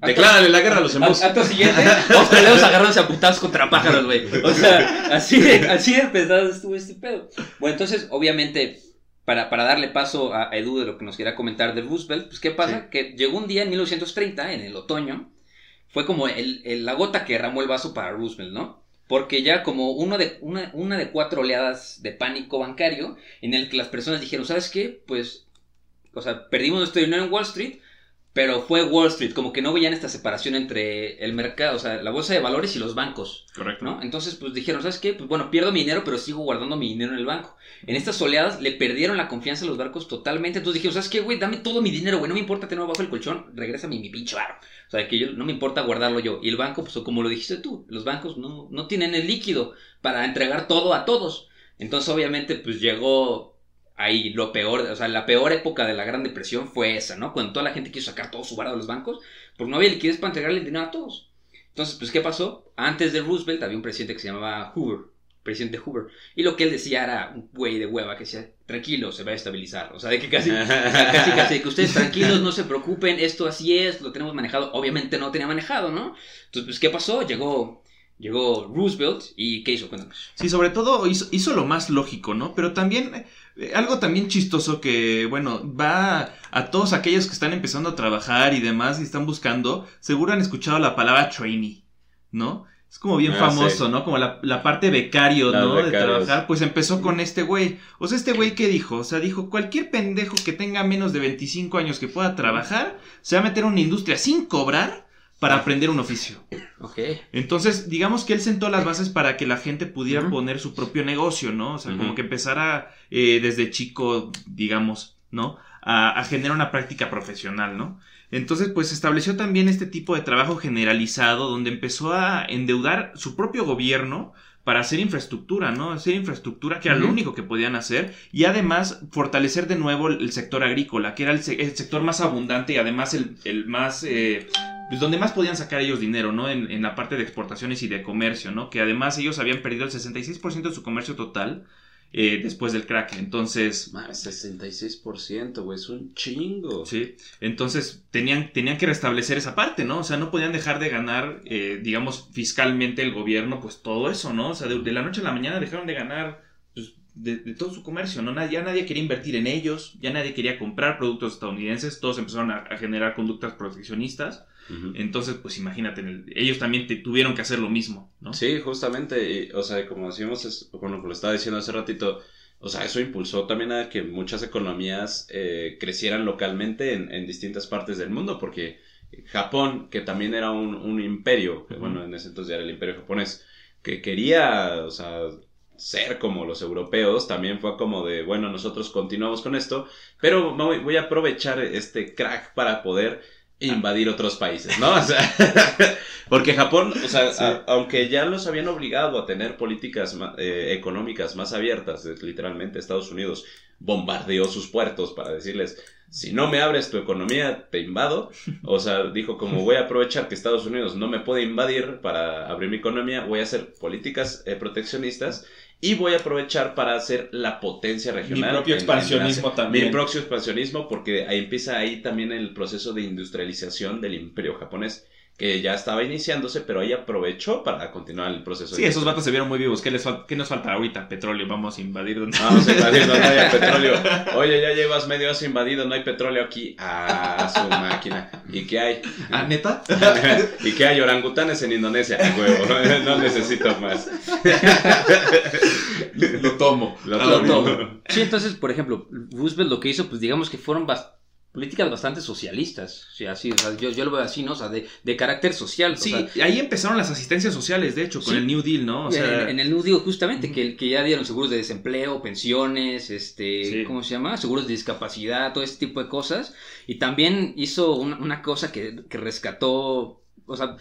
Declárale la guerra a los emus. Acto siguiente, peleos agarrándose a putados contra pájaros, güey. O sea, así de, así de pesado estuvo este pedo. Bueno, entonces, obviamente, para, para darle paso a Edu de lo que nos quería comentar de Roosevelt, pues, ¿qué pasa? Que llegó un día en 1930, en el otoño, fue como el, el- la gota que derramó el vaso para Roosevelt, ¿no? Porque ya como uno de, una, una de cuatro oleadas de pánico bancario, en el que las personas dijeron, ¿sabes qué? Pues, o sea, perdimos nuestro dinero en Wall Street, pero fue Wall Street, como que no veían esta separación entre el mercado, o sea, la bolsa de valores y los bancos, Correcto. ¿no? Entonces, pues dijeron, ¿sabes qué? Pues bueno, pierdo mi dinero, pero sigo guardando mi dinero en el banco. En estas oleadas le perdieron la confianza a los barcos totalmente, entonces dijeron, ¿sabes qué, güey? Dame todo mi dinero, güey, no me importa tenerlo bajo el colchón, regrésame mi pinche varo. O sea, que yo no me importa guardarlo yo. Y el banco, pues como lo dijiste tú, los bancos no, no tienen el líquido para entregar todo a todos. Entonces, obviamente, pues llegó ahí lo peor, o sea, la peor época de la Gran Depresión fue esa, ¿no? Cuando toda la gente quiso sacar todo su varo de los bancos, porque no había liquidez para entregarle el dinero a todos. Entonces, pues, ¿qué pasó? Antes de Roosevelt había un presidente que se llamaba Hoover, presidente Hoover, y lo que él decía era un güey de hueva que decía, tranquilo, se va a estabilizar. O sea, de que casi, casi, casi, que ustedes tranquilos, no se preocupen, esto así es, lo tenemos manejado. Obviamente no tenía manejado, ¿no? Entonces, pues, ¿qué pasó? Llegó, llegó Roosevelt y ¿qué hizo? Cuéntanos. Sí, sobre todo hizo, hizo lo más lógico, ¿no? Pero también, algo también chistoso que, bueno, va a todos aquellos que están empezando a trabajar y demás y están buscando, seguro han escuchado la palabra trainee, ¿no? Es como bien Ah, famoso, sí. ¿no? Como la, la parte becario, Las ¿no? De trabajar, pues empezó con este güey. O sea, este güey que dijo, o sea, dijo, cualquier pendejo que tenga menos de 25 años que pueda trabajar, se va a meter a una industria sin cobrar para aprender un oficio. Ok. Entonces, digamos que él sentó las bases para que la gente pudiera poner su propio negocio, ¿no? O sea, como que empezara eh, desde chico, digamos, ¿no? A, a generar una práctica profesional, ¿no? Entonces, pues estableció también este tipo de trabajo generalizado donde empezó a endeudar su propio gobierno para hacer infraestructura, ¿no? Hacer infraestructura que era lo único que podían hacer y además fortalecer de nuevo el, el sector agrícola, que era el, se- el sector más abundante y además el, el más... eh, pues donde más podían sacar ellos dinero, ¿no? En, en la parte de exportaciones y de comercio, ¿no? Que además ellos habían perdido el 66% de su comercio total eh, después del crack. Entonces, Mames, 66%, güey, es un chingo. sí, entonces tenían, tenían que restablecer esa parte, ¿no? O sea, no podían dejar de ganar, eh, digamos, fiscalmente el gobierno, pues todo eso, ¿no? O sea, de, de la noche a la mañana dejaron de ganar pues, de, de todo su comercio, ¿no? Ya nadie quería invertir en ellos, ya nadie quería comprar productos estadounidenses, todos empezaron a, a generar conductas proteccionistas. Entonces, pues imagínate, ellos también te- tuvieron que hacer lo mismo, ¿no? Sí, justamente, y, o sea, como decimos, es, bueno, como lo estaba diciendo hace ratito, o sea, eso impulsó también a que muchas economías eh, crecieran localmente en, en distintas partes del mundo, porque Japón, que también era un, un imperio, que, bueno, en ese entonces era el imperio japonés, que quería, o sea, ser como los europeos, también fue como de, bueno, nosotros continuamos con esto, pero voy a aprovechar este crack para poder invadir otros países, ¿no? O sea, porque Japón, o sea, Sí. a- aunque ya los habían obligado a tener políticas eh, económicas más abiertas, literalmente Estados Unidos bombardeó sus puertos para decirles, si no me abres tu economía, te invado. O sea, dijo, como voy a aprovechar que Estados Unidos no me puede invadir para abrir mi economía, voy a hacer políticas eh, proteccionistas y voy a aprovechar para hacer la potencia regional. propio en- en expansionismo también. Mi propio expansionismo, porque ahí empieza ahí también el proceso de industrialización del imperio japonés, que ya estaba iniciándose, pero ahí aprovechó para continuar el proceso. Sí, de esos vatos se vieron muy vivos. ¿Qué, les fal- qué nos falta ahorita? Petróleo. Vamos a invadir donde... Vamos a invadir, no haya petróleo. Oye, ya llevas medio año invadido, no hay petróleo aquí. Ah, su máquina. ¿Y qué hay? ¿Ah, neta? ¿Y qué hay? Orangutanes en Indonesia. Huevo, no necesito más. Lo tomo. Lo tomo. Sí, entonces, por ejemplo, Roosevelt lo que hizo, pues digamos que fueron bas- políticas bastante socialistas. O sea, así, o sea, yo, yo lo veo así, ¿no? O sea, de, de carácter social. o Sí, sea, ahí empezaron las asistencias sociales, de hecho, con Sí. el New Deal, ¿no? O sea, en, en el New Deal, justamente, que, que ya dieron seguros de desempleo, pensiones, este, Sí. ¿cómo se llama? Seguros de discapacidad, todo este tipo de cosas. Y también hizo una, una cosa que, que rescató, o sea,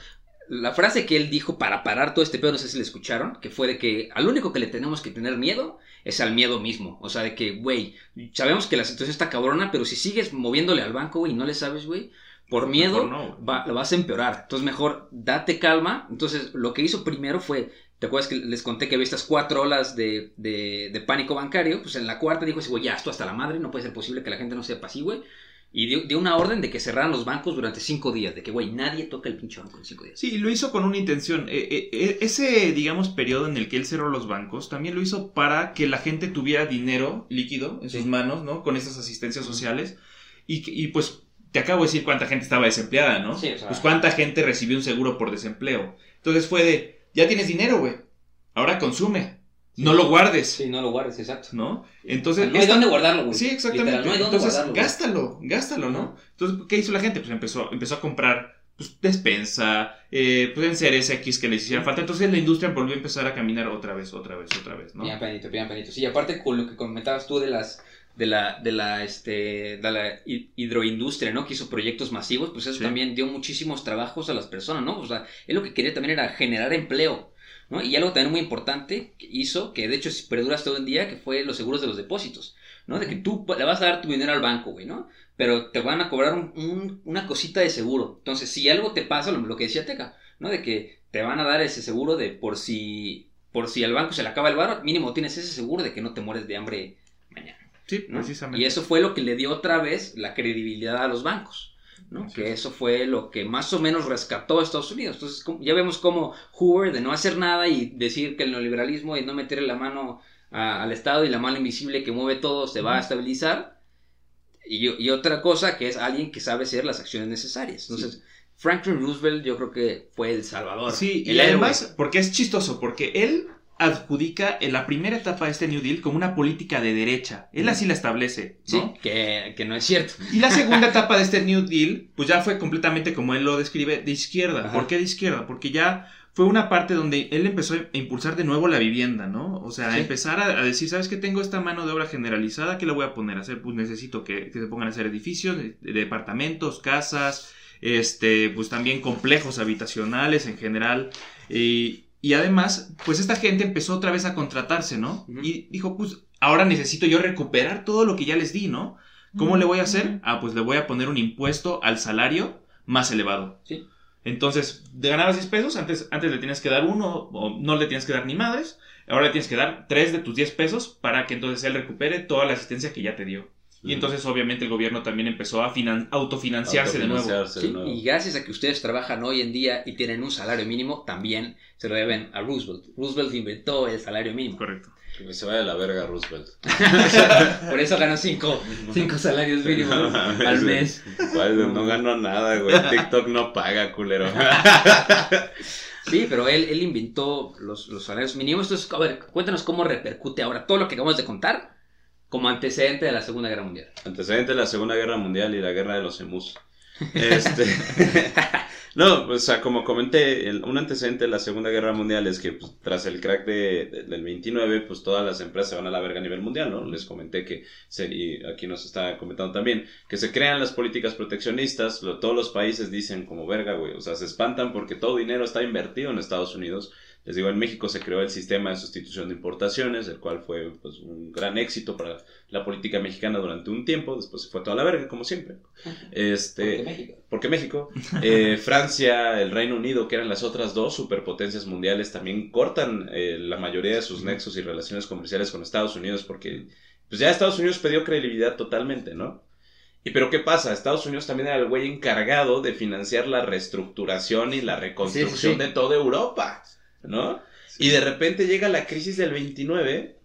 la frase que él dijo para parar todo este pedo, no sé si le escucharon, que fue de que al único que le tenemos que tener miedo es al miedo mismo. O sea, de que, güey, sabemos que la situación está cabrona, pero si sigues moviéndole al banco, güey, y no le sabes, güey, por miedo no, va- lo vas a empeorar. Entonces, mejor date calma. Entonces, lo que hizo primero fue, ¿te acuerdas que les conté que había estas cuatro olas de, de, de pánico bancario? Pues en la cuarta dijo güey, ya, esto hasta la madre, no puede ser posible que la gente no sepa así, güey. Y dio, dio una orden de que cerraran los bancos durante cinco días, de que, güey, nadie toca el pinche banco en cinco días. Sí, lo hizo con una intención. Eh, eh, eh, ese, digamos, periodo en el que él cerró los bancos, también lo hizo para que la gente tuviera dinero líquido en sus manos, ¿no? Con esas asistencias sociales. Y, pues, te acabo de decir cuánta gente estaba desempleada, ¿no? Sí, o sea- Pues cuánta gente recibió un seguro por desempleo. Entonces fue de, ya tienes dinero, güey. Ahora consume. No lo guardes, Sí, no lo guardes, exacto. ¿no? Entonces, no hay esta- dónde guardarlo, güey. Sí, exactamente. Literal, no hay dónde Entonces, guardarlo. gástalo, gástalo, ¿no? Entonces, ¿qué hizo la gente? Pues empezó, empezó a comprar pues, despensa, eh, pues enseres X que les hiciera falta. Entonces la industria volvió a empezar a caminar otra vez, otra vez, otra vez, ¿no? Bien penito, bien penito. Sí, aparte con lo que comentabas tú de las de la de la este de la hi- hidroindustria, ¿no? Que hizo proyectos masivos, pues eso Sí. también dio muchísimos trabajos a las personas, ¿no? O sea, él lo que quería también era generar empleo, ¿no? Y algo también muy importante que hizo, que de hecho perdura hasta hoy en día, que fue los seguros de los depósitos, ¿no? De que tú le vas a dar tu dinero al banco, güey, ¿no? Pero te van a cobrar un- un- una cosita de seguro. Entonces, si algo te pasa, lo, lo que decía Teca, ¿no? De que te van a dar ese seguro de por si por si al banco se le acaba el bar, mínimo tienes ese seguro de que no te mueres de hambre mañana. Sí, ¿no? precisamente. Y eso fue lo que le dio otra vez la credibilidad a los bancos. ¿No? Así Que es. eso fue lo que más o menos rescató a Estados Unidos. Entonces, ya vemos cómo Hoover, de no hacer nada y decir que el neoliberalismo y no meterle la mano a- al Estado y la mano invisible que mueve todo se va a estabilizar. Y, y otra cosa que es alguien que sabe hacer las acciones necesarias. Entonces, Franklin Roosevelt yo creo que fue el salvador. Sí, y héroe. además, porque es chistoso, porque él adjudica en la primera etapa de este New Deal como una política de derecha. Él así la establece, Sí, que, que no es cierto. Y la segunda etapa de este New Deal, pues ya fue completamente como él lo describe, de izquierda. Ajá. ¿Por qué de izquierda? Porque ya fue una parte donde él empezó a impulsar de nuevo la vivienda, ¿no? O sea, Sí. empezar a, a decir, ¿sabes qué? Tengo esta mano de obra generalizada, ¿qué le voy a poner a hacer? Pues necesito que, que se pongan a hacer edificios, de- de departamentos, casas, este, pues también complejos habitacionales en general. Y, y además, pues esta gente empezó otra vez a contratarse, ¿no? Y dijo, pues ahora necesito yo recuperar todo lo que ya les di, ¿no? ¿Cómo le voy a hacer? Ah, pues le voy a poner un impuesto al salario más elevado. Sí. Entonces, de ganabas 10 pesos, antes, antes le tienes que dar uno, o no le tienes que dar ni madres. Ahora le tienes que dar 3 de tus 10 pesos para que entonces él recupere toda la asistencia que ya te dio. Y entonces, obviamente, el gobierno también empezó a finan- autofinanciarse de nuevo. De y gracias a que ustedes trabajan hoy en día y tienen un salario mínimo, también se lo deben a Roosevelt. Roosevelt inventó el salario mínimo. Correcto. Que se vaya a la verga Roosevelt. Por eso ganó cinco, cinco salarios mínimos No mames, al mes. No gano nada, güey. TikTok no paga, culero. Sí, pero él, él inventó los, los salarios mínimos. Entonces, a ver, cuéntanos cómo repercute ahora todo lo que acabamos de contar como antecedente de la Segunda Guerra Mundial. Antecedente de la Segunda Guerra Mundial y la Guerra de los Emus. Este. no, pues, o sea, como comenté, el- un antecedente de la Segunda Guerra Mundial es que pues, tras el crack de- de- del 29, pues todas las empresas se van a la verga a nivel mundial, ¿no? Les comenté que, se, y aquí nos está comentando también, que se crean las políticas proteccionistas, lo- todos los países dicen como verga, güey, o sea, se espantan porque todo dinero está invertido en Estados Unidos. Les digo, en México se creó el sistema de sustitución de importaciones, el cual fue pues, un gran éxito para la política mexicana durante un tiempo, después se fue toda la verga, como siempre. Este, México. porque México, eh, Francia, el Reino Unido, que eran las otras dos superpotencias mundiales, también cortan eh, la mayoría de sus nexos y relaciones comerciales con Estados Unidos porque pues ya Estados Unidos perdió credibilidad totalmente, ¿no? Y pero ¿qué pasa? Estados Unidos también era el güey encargado de financiar la reestructuración y la reconstrucción Sí, sí, sí. de toda Europa, ¿no? Y de repente llega la crisis del 29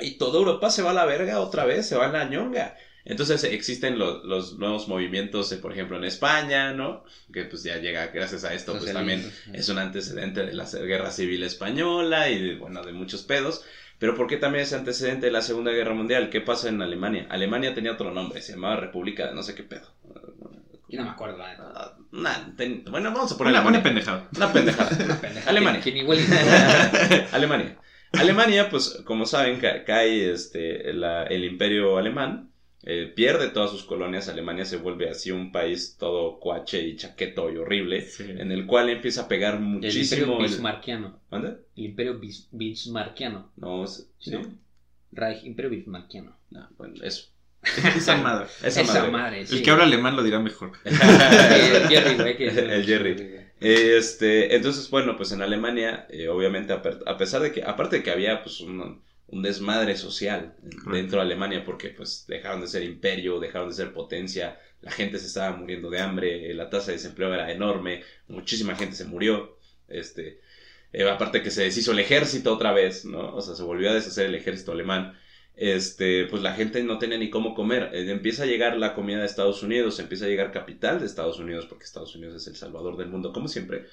y toda Europa se va a la verga otra vez, se va a la ñonga. Entonces existen lo- los nuevos movimientos, eh, por ejemplo, en España, ¿no? Que pues ya llega gracias a esto, pues también es un antecedente de la Guerra Civil Española y, de, bueno, de muchos pedos. Pero ¿por qué también es antecedente de la Segunda Guerra Mundial? ¿Qué pasa en Alemania? Alemania tenía otro nombre, se llamaba República de no sé qué pedo. Yo no me acuerdo. la neta. Ah, nah, ten- bueno, vamos a poner Una, Alemania. una pendejada. Una pendejada. Una Alemania. Que, que ni igual Alemania. Alemania, pues, como saben, ca- cae este, la- el imperio alemán, eh, pierde todas sus colonias, Alemania se vuelve así un país todo cuache y chaqueto y horrible, en el cual empieza a pegar El muchísimo... imperio el- bismarckiano. ¿Mande? El imperio bis- bismarckiano. No, es- ¿Sí, no? Reich, imperio bismarckiano. No, bueno, eso. Esa madre. Esa Esa, madre. madre. sí. El que habla alemán lo dirá mejor. El Jerry, güey. que- El Jerry. Este, entonces, bueno, pues en Alemania, eh, obviamente, a, pesar de que, aparte de que había pues un, un desmadre social dentro de Alemania, porque pues dejaron de ser imperio, dejaron de ser potencia, la gente se estaba muriendo de hambre, eh, la tasa de desempleo era enorme, muchísima gente se murió, este, eh, aparte que se deshizo el ejército otra vez, ¿no? O sea, se volvió a deshacer el ejército alemán. Este, pues la gente no tenía ni cómo comer. Eh, empieza a llegar la comida de Estados Unidos, empieza a llegar capital de Estados Unidos, porque Estados Unidos es el salvador del mundo, como siempre.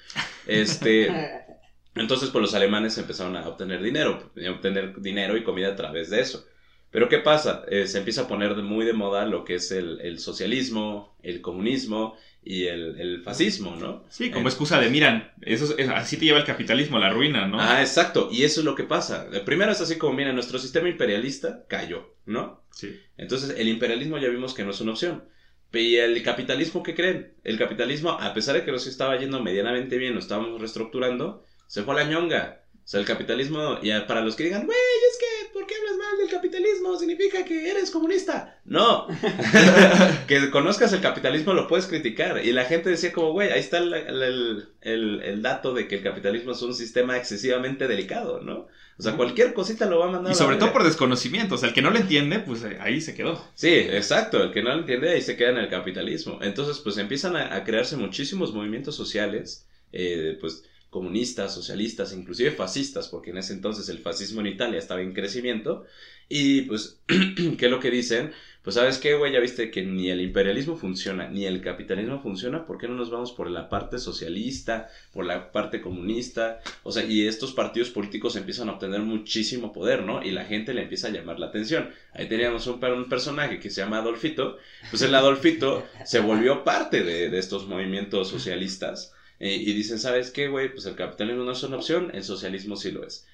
Este, Entonces, pues los alemanes empezaron a obtener dinero, a obtener dinero y comida a través de eso. Pero ¿qué pasa? Eh, se empieza a poner muy de moda lo que es el, el socialismo, el comunismo y el, el, fascismo, ¿no? Sí, como Eh, excusa de, miran, eso es- así te lleva el capitalismo a la ruina, ¿no? Ah, exacto. Y eso es lo que pasa. Eh, Primero es así como, mira, nuestro sistema imperialista cayó, ¿no? Sí. Entonces, el imperialismo ya vimos que no es una opción. ¿Y el capitalismo qué creen? El capitalismo, a pesar de que nos estaba yendo medianamente bien, nos estábamos reestructurando, se fue a la ñonga. O sea, el capitalismo, y para los que digan, güey, es que, ¿por qué hablas mal del capitalismo? Significa que eres comunista. No. que conozcas el capitalismo lo puedes criticar. Y la gente decía como, güey, ahí está el, el- el- el dato de que el capitalismo es un sistema excesivamente delicado, ¿no? O sea, cualquier cosita lo va a mandar. Y a sobre todo por desconocimiento, o sea, el que no lo entiende, pues eh, ahí se quedó. Sí, exacto. El que no lo entiende ahí se queda en el capitalismo. Entonces, pues empiezan a, a crearse muchísimos movimientos sociales, eh, pues comunistas, socialistas, inclusive fascistas, porque en ese entonces el fascismo en Italia estaba en crecimiento. Y pues, ¿qué es lo que dicen? Pues sabes qué, güey, ya viste que ni el imperialismo funciona, ni el capitalismo funciona, ¿por qué no nos vamos por la parte socialista, por la parte comunista? O sea, y estos partidos políticos empiezan a obtener muchísimo poder, ¿no? Y la gente le empieza a llamar la atención. Ahí teníamos un, per- un personaje que se llama Adolfito, pues el Adolfito se volvió parte de estos movimientos socialistas. Eh, y dicen, ¿sabes qué, güey? Pues el capitalismo no es una opción, el socialismo sí lo es.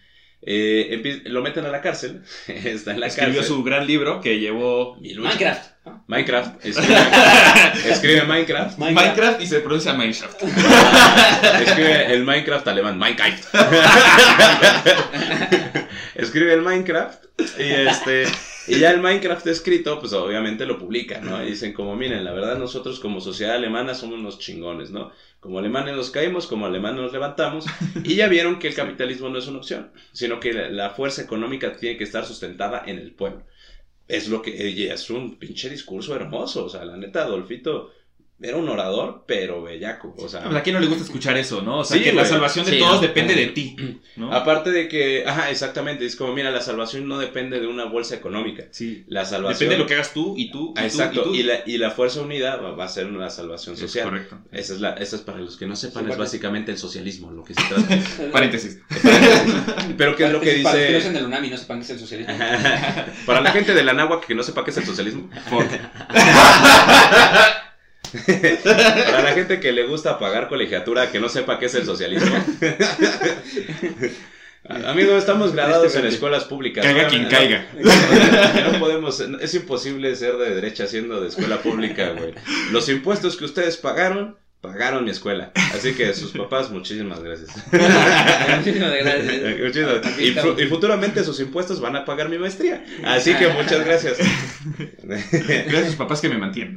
Eh, lo meten a la cárcel, está en la Escribió cárcel. su gran libro que llevó. Minecraft. Minecraft. Escribe, escribe Minecraft. Minecraft y se pronuncia Minecraft. Escribe el Minecraft alemán. Minecraft. Escribe el Minecraft. Y este. Y ya el Minecraft escrito, pues obviamente lo publica, ¿no? Y dicen como, miren, la verdad nosotros como sociedad alemana somos unos chingones, ¿no? Como alemanes nos caímos, como alemanes nos levantamos. Y ya vieron que el capitalismo no es una opción, sino que la, fuerza económica tiene que estar sustentada en el pueblo. Es lo que, es un pinche discurso hermoso, o sea, la neta, Adolfito era un orador, pero bellaco, o sea... Pues, ¿A quién no le gusta escuchar eso, no? O sea, Sí, que la salvación de Sí, todos ¿no? depende de ti, ¿no? Aparte de que, ajá, exactamente, es como, mira, la salvación no depende de una bolsa económica. Sí. La salvación... Depende de lo que hagas tú y tú. Y Exacto, tú, y, la, y la fuerza unida va, va a ser una salvación Es social. correcto. Esa es, la, esa es para los que no sepan, Sí, es básicamente el socialismo, lo que se trata. Paréntesis. Pero ¿qué es lo que Para los que no dice? sean del UNAM y no sepan qué es el socialismo. para la gente de la náhuatl que no sepa qué es el socialismo. Para la gente que le gusta pagar colegiatura, que no sepa qué es el socialismo. Amigo, estamos graduados en escuelas públicas. Caiga quien no, caiga. No podemos, es imposible ser de derecha siendo de escuela pública, güey. Los impuestos que ustedes pagaron, pagaron mi escuela. Así que sus papás, muchísimas gracias. Muchísimas gracias. Muchísimas- Y, estamos. fu- y futuramente sus impuestos van a pagar mi maestría. Así que muchas gracias. Gracias a sus papás que me mantienen.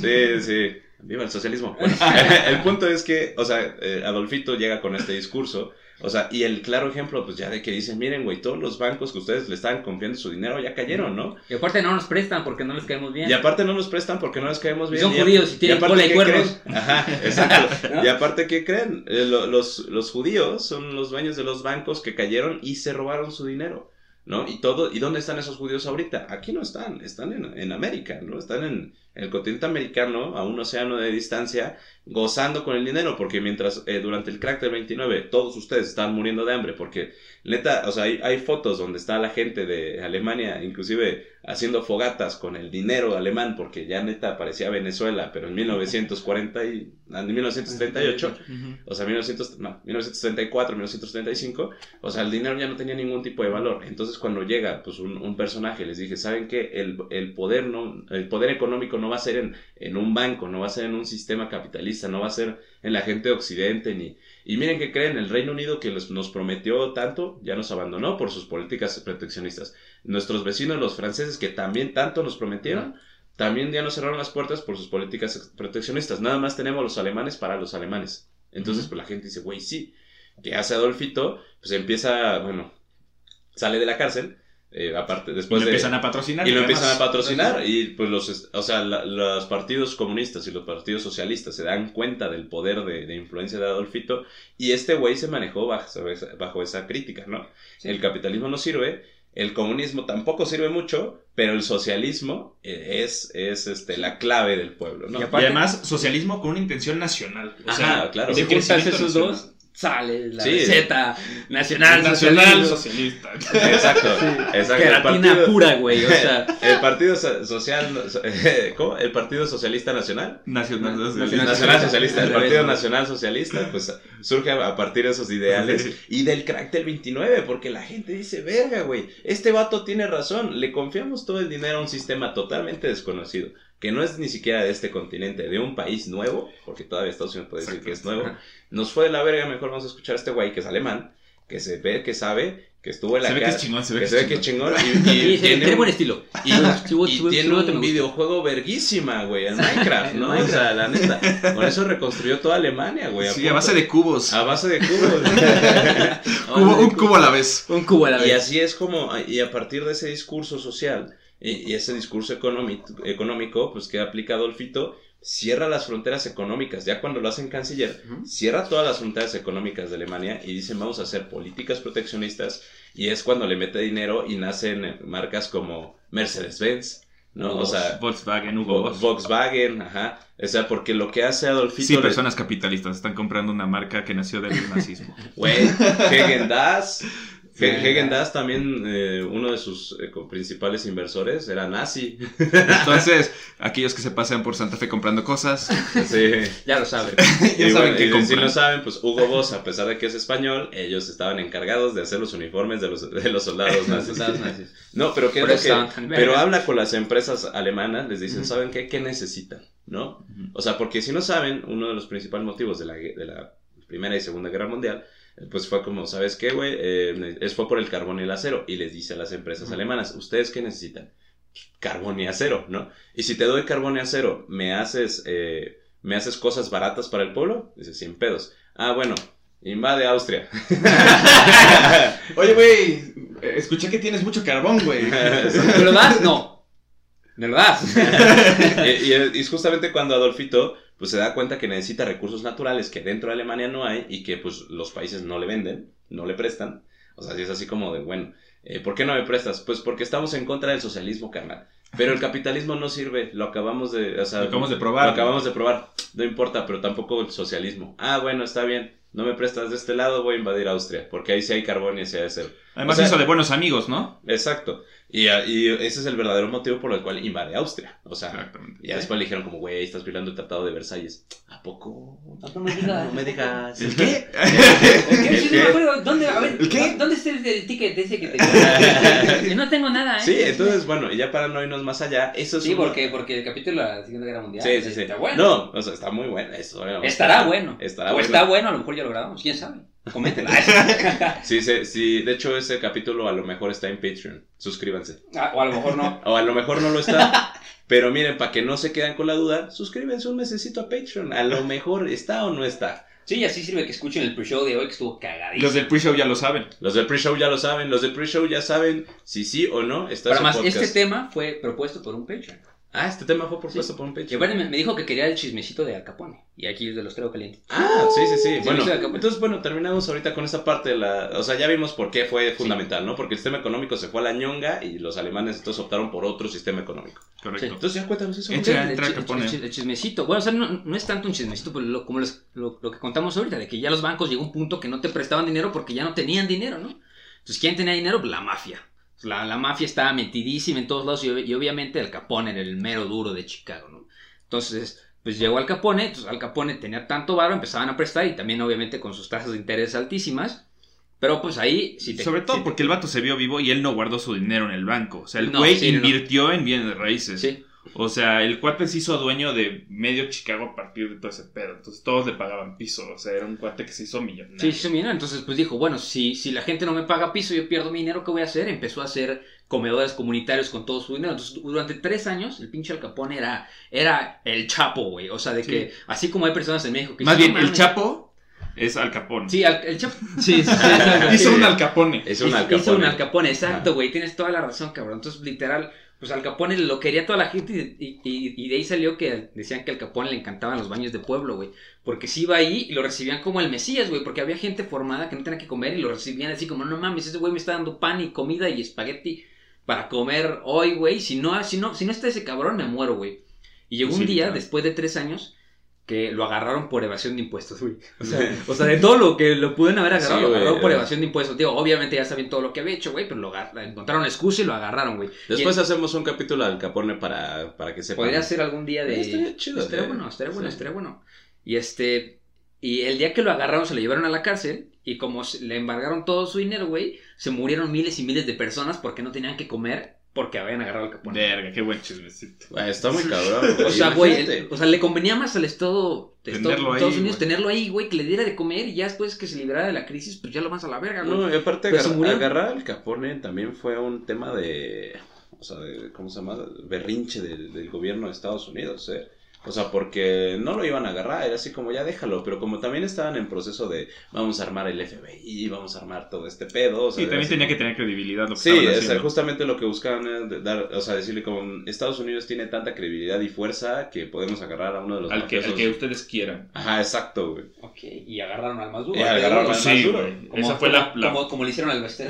Sí, sí. Viva el socialismo. Bueno, el punto es que, o sea, eh, Adolfito llega con este discurso, o sea, y el claro ejemplo, pues ya de que dicen, miren, güey, todos los bancos que ustedes le estaban confiando su dinero ya cayeron, ¿no? Y aparte no nos prestan porque no les caemos bien. Y aparte no nos prestan porque no les caemos bien. Son Y a- judíos y tienen cola y ¿qué cuernos. creen? Ajá, exacto. ¿No? Y aparte, ¿qué creen? Eh, lo- los, los judíos son los dueños de los bancos que cayeron y se robaron su dinero, ¿no? Y todo, ¿y dónde están esos judíos ahorita? Aquí no están, están en, en América, ¿no? Están en, el continente americano, a un océano de distancia, gozando con el dinero, porque mientras eh, durante el crack del 29 todos ustedes estaban muriendo de hambre, porque neta, o sea, hay, hay fotos donde está la gente de Alemania, inclusive haciendo fogatas con el dinero alemán, porque ya neta parecía Venezuela, pero en 1940 y, en 1938, o sea, 1900, no, 1934, 1935, o sea, el dinero ya no tenía ningún tipo de valor. Entonces, cuando llega pues un, un personaje, les dije, ¿saben qué? El, el poder no, el poder económico no va a ser en, en un banco, no va a ser en un sistema capitalista, no va a ser en la gente de Occidente, ni... Y miren que creen, el Reino Unido que les- nos prometió tanto, ya nos abandonó por sus políticas proteccionistas. Nuestros vecinos, los franceses, que también tanto nos prometieron, también ya nos cerraron las puertas por sus políticas proteccionistas. Nada más tenemos los alemanes para los alemanes. Entonces, pues la gente dice, güey, sí. ¿Qué hace Adolfito? Pues empieza, bueno, sale de la cárcel. Eh, aparte, Y después lo de, empiezan a patrocinar. y lo además. empiezan a patrocinar y pues los, o sea, la- los partidos comunistas y los partidos socialistas se dan cuenta del poder de, de influencia de Adolfito y este güey se manejó bajo esa, bajo esa crítica, ¿no? Sí. El capitalismo no sirve, el comunismo tampoco sirve mucho, pero el socialismo eh, es, es este, la clave del pueblo, ¿no? Y además, socialismo con una intención nacional. O sea, Ajá, claro. de Si juntas esos nacional. dos, sale la Sí. receta nacional, Nacional socialista. socialista. Exacto, exacto. El Queratina partido- pura, güey, o sea... El Partido So- Social, ¿cómo? El Partido Socialista Nacional. Nacional Nacional socialista. Nacional Socialista, el Partido. Nacional Socialista, pues surge a partir de esos ideales Sí. y del crack del 29, porque la gente dice, verga, güey, este vato tiene razón, le confiamos todo el dinero a un sistema totalmente desconocido, que no es ni siquiera de este continente, de un país nuevo, porque todavía Estados Unidos puede decir que es nuevo, nos fue de la verga, mejor vamos a escuchar a este güey que es alemán, que se ve, que sabe, que estuvo en la Se ve que es chingón, se ve que que se es ve que es chingón. y, y Sí, tiene tiene un- buen estilo. y, Chivo- y tiene chivo- un videojuego verguísima, güey, en Minecraft, ¿no? O sea, la neta, con eso reconstruyó toda Alemania, güey. Sí, punto- a base de cubos. A base de cubos. Cubo- un cubo a la vez. Un cubo a la y vez. así es como, y a partir de ese discurso social y, y ese discurso económico, económico, pues que aplica Adolfito, cierra las fronteras económicas. Ya cuando lo hacen canciller, cierra todas las fronteras económicas de Alemania y dicen vamos a hacer políticas proteccionistas y es cuando le mete dinero y nacen marcas como Mercedes-Benz, ¿no? O sea, Volkswagen, Hugo Boss. Volkswagen, ajá. O sea, porque lo que hace Adolfito... Sí, le- personas capitalistas están comprando una marca que nació del nazismo. Güey, Hagen Dazs. Sí. Hagen Dazs también, eh, uno de sus eh, principales inversores era nazi. Entonces, aquellos que se pasean por Santa Fe comprando cosas, Sí. Ya lo saben. ya Y saben bueno, qué y si no saben, pues Hugo Boss, a pesar de que es español, ellos estaban encargados de hacer los uniformes de los, de los soldados nazis. No, pero ¿qué es lo que- Pero habla con las empresas alemanas, les dicen. ¿saben qué? ¿Qué necesitan? ¿No? O sea, porque si no saben, uno de los principales motivos de la, de la Primera y Segunda Guerra Mundial, pues fue como, ¿sabes qué, güey? Eh, es, fue por el carbón y el acero. Y les dice a las empresas alemanas, ¿ustedes qué necesitan? Carbón y acero, ¿no? Y si te doy carbón y acero, ¿me haces, eh, ¿me haces cosas baratas para el pueblo? Dice, sin pedos. Ah, bueno, invade Austria. Oye, güey, escuché que tienes mucho carbón, güey. ¿Me lo das? No. ¿Me lo das? y, y- y es justamente cuando Adolfito pues se da cuenta que necesita recursos naturales que dentro de Alemania no hay y que pues los países no le venden, no le prestan. O sea, si es así como de, bueno, eh, ¿por qué no me prestas? Pues porque estamos en contra del socialismo, carnal. Pero el capitalismo no sirve, lo acabamos de, o sea, Lo acabamos de probar. Lo acabamos de probar, no importa, pero tampoco el socialismo. Ah, bueno, está bien, no me prestas de este lado, voy a invadir Austria, porque ahí sí hay carbón y sí hay acero. Además O sea- hizo de buenos amigos, ¿no? Exacto. Y, y ese es el verdadero motivo por el cual invade Austria. O sea, Exactamente. y ya después le dijeron como, güey, estás violando el Tratado de Versalles. ¿A poco? No me digas. No me digas. ¿El qué? ¿Qué? Sí, no me acuerdo. ¿Dónde, a ver, ¿El qué? ¿Dónde está el, ticket ese que te Yo no tengo nada, ¿eh? Sí, entonces, bueno, y ya para no irnos más allá, eso es Sí, uno- porque, porque el capítulo de la Segunda Guerra Mundial Sí, sí, sí. está bueno. No, o sea, está muy bueno. Eso, bueno, Estará bueno. Estará o bueno. está bueno, a lo mejor ya lo grabamos, quién sabe. Coméntela. Sí, sí, sí, de hecho ese capítulo a lo mejor está en Patreon. Suscríbanse. Ah, o a lo mejor no. O a lo mejor no lo está. Pero miren, para que no se quedan con la duda, suscríbanse un mesecito a Patreon. A lo mejor está o no está. Sí, así sirve que escuchen el pre-show de hoy que estuvo cagadísimo. Los del pre-show ya lo saben. Los del pre-show ya lo saben. Los del pre-show ya saben si sí o no está Para su más, podcast. este tema fue propuesto por un Patreon. Ah, este tema fue propuesto Sí. por un aparte me, me dijo que quería el chismecito de Al Capone. Y aquí de los traigo calientes. Ah, sí, sí, sí. Bueno, entonces, bueno, terminamos ahorita con esta parte de la... O sea, ya vimos por qué fue fundamental, ¿no? Porque el sistema económico se fue a la ñonga y los alemanes entonces optaron por otro sistema económico. Correcto. Entonces, ya cuéntanos eso. Entra, el, entra chi- Al Capone. el chi- el chismecito. Bueno, o sea, no, no es tanto un chismecito, pero lo, como lo, lo que contamos ahorita, de que ya los bancos llegó a un punto que no te prestaban dinero porque ya no tenían dinero, ¿no? Entonces, ¿quién tenía dinero? Pues la mafia. La, la mafia estaba metidísima en todos lados y, ob- y obviamente Al Capone era el mero duro de Chicago, ¿no? Entonces, pues llegó Al Capone, entonces Al Capone tenía tanto varo, empezaban a prestar y también obviamente con sus tasas de interés altísimas. Pero pues ahí, si te, Sobre todo si te- porque el vato se vio vivo y él no guardó su dinero en el banco. O sea, el No, güey sí, no. invirtió en bienes raíces. Sí. O sea, el cuate se hizo dueño de medio Chicago a partir de todo ese pedo. Entonces todos le pagaban piso. O sea, era un cuate que se hizo millonario. Sí, sí, mira, entonces pues dijo, bueno, si, si la gente no me paga piso, yo pierdo mi dinero, ¿qué voy a hacer? Empezó a hacer comedores comunitarios con todo su dinero. Entonces, durante tres años, el pinche Al Capone era, era el chapo, güey. O sea, de Sí. que, así como hay personas en México que Más dicen, bien, "No el mames". Chapo es Al Capone. Sí, al- el chapo. Sí, sí, sí. exacto, Hizo sí. un Al Capone. Es un Hizo- Al Hizo un Capone. Al Capone, exacto, güey. Tienes toda la razón, cabrón. Entonces, literal, pues Al Capone lo quería toda la gente y, y- y- de ahí salió que decían que Al Capone le encantaban los baños de pueblo, güey. Porque si iba ahí y lo recibían como el Mesías, güey. Porque había gente formada que no tenía que comer y lo recibían así como, no mames, ese güey me está dando pan y comida y espagueti para comer hoy, güey. Si no, si no, si no está ese cabrón, me muero, güey. Y llegó Sí, un día, después de tres años, que lo agarraron por evasión de impuestos, güey. O sea, o sea, de todo lo que lo pudieron haber agarrado, Sí, lo güey, agarraron por eh. evasión de impuestos. Digo, obviamente ya saben todo lo que había hecho, güey, pero lo encontraron excusa y lo agarraron, güey. Después hacemos un capítulo al Capone para, para que sepan. Podría ser algún día de. Estaría chido, Estaría eh. bueno, estaría bueno, Sí. estaría bueno. Y este. Y el día que lo agarraron, se lo llevaron a la cárcel. Y como le embargaron todo su dinero, güey, se murieron miles y miles de personas porque no tenían que comer porque habían agarrado al Capone. Verga, qué buen chismecito. Güey, está muy cabrón, güey. O sea, güey, el- o sea, le convenía más al Estado de Estados, Tenerlo ahí, Estados Unidos güey. tenerlo ahí, güey, que le diera de comer y ya después que se liberara de la crisis, pues ya lo vas a la verga, güey. No, y aparte se agarrar, agarrar al Capone también fue un tema de, o sea, de, ¿cómo se llama? Berrinche del, del gobierno de Estados Unidos, ¿eh? O sea, porque no lo iban a agarrar, era así como ya déjalo, pero como también estaban en proceso de vamos a armar el FBI, vamos a armar todo este pedo, o sea, Sí, era también tenía que como- tener credibilidad lo que Sí, sea, haciendo. justamente lo que buscaban era de dar, o sea, decirle como Estados Unidos tiene tanta credibilidad y fuerza que podemos agarrar a uno de los al, que, al mafiosos". que ustedes quieran. Ajá, exacto, güey. Ok, y agarraron al más duro. Y agarraron al más Sí, duro. Como, Esa fue la, la- como, como le hicieron al eso-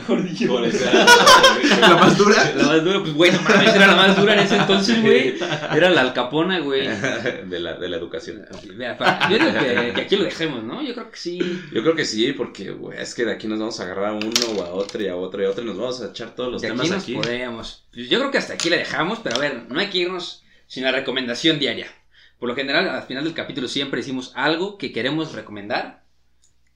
la más dura. La más dura, pues güey, no mames, era la más dura en ese entonces, güey. Era la alcapona, güey. de la, de la educación. Pa- Yo digo que, que aquí lo dejemos, ¿no? Yo creo que sí. Yo creo que sí, porque, güey, es que de aquí nos vamos a agarrar a uno o a otro y a otro y a otro y nos vamos a echar todos los De temas aquí nos aquí. podríamos. Pues yo creo que hasta aquí le dejamos, pero a ver, no hay que irnos sin la recomendación diaria. Por lo general, al final del capítulo siempre decimos algo que queremos recomendar.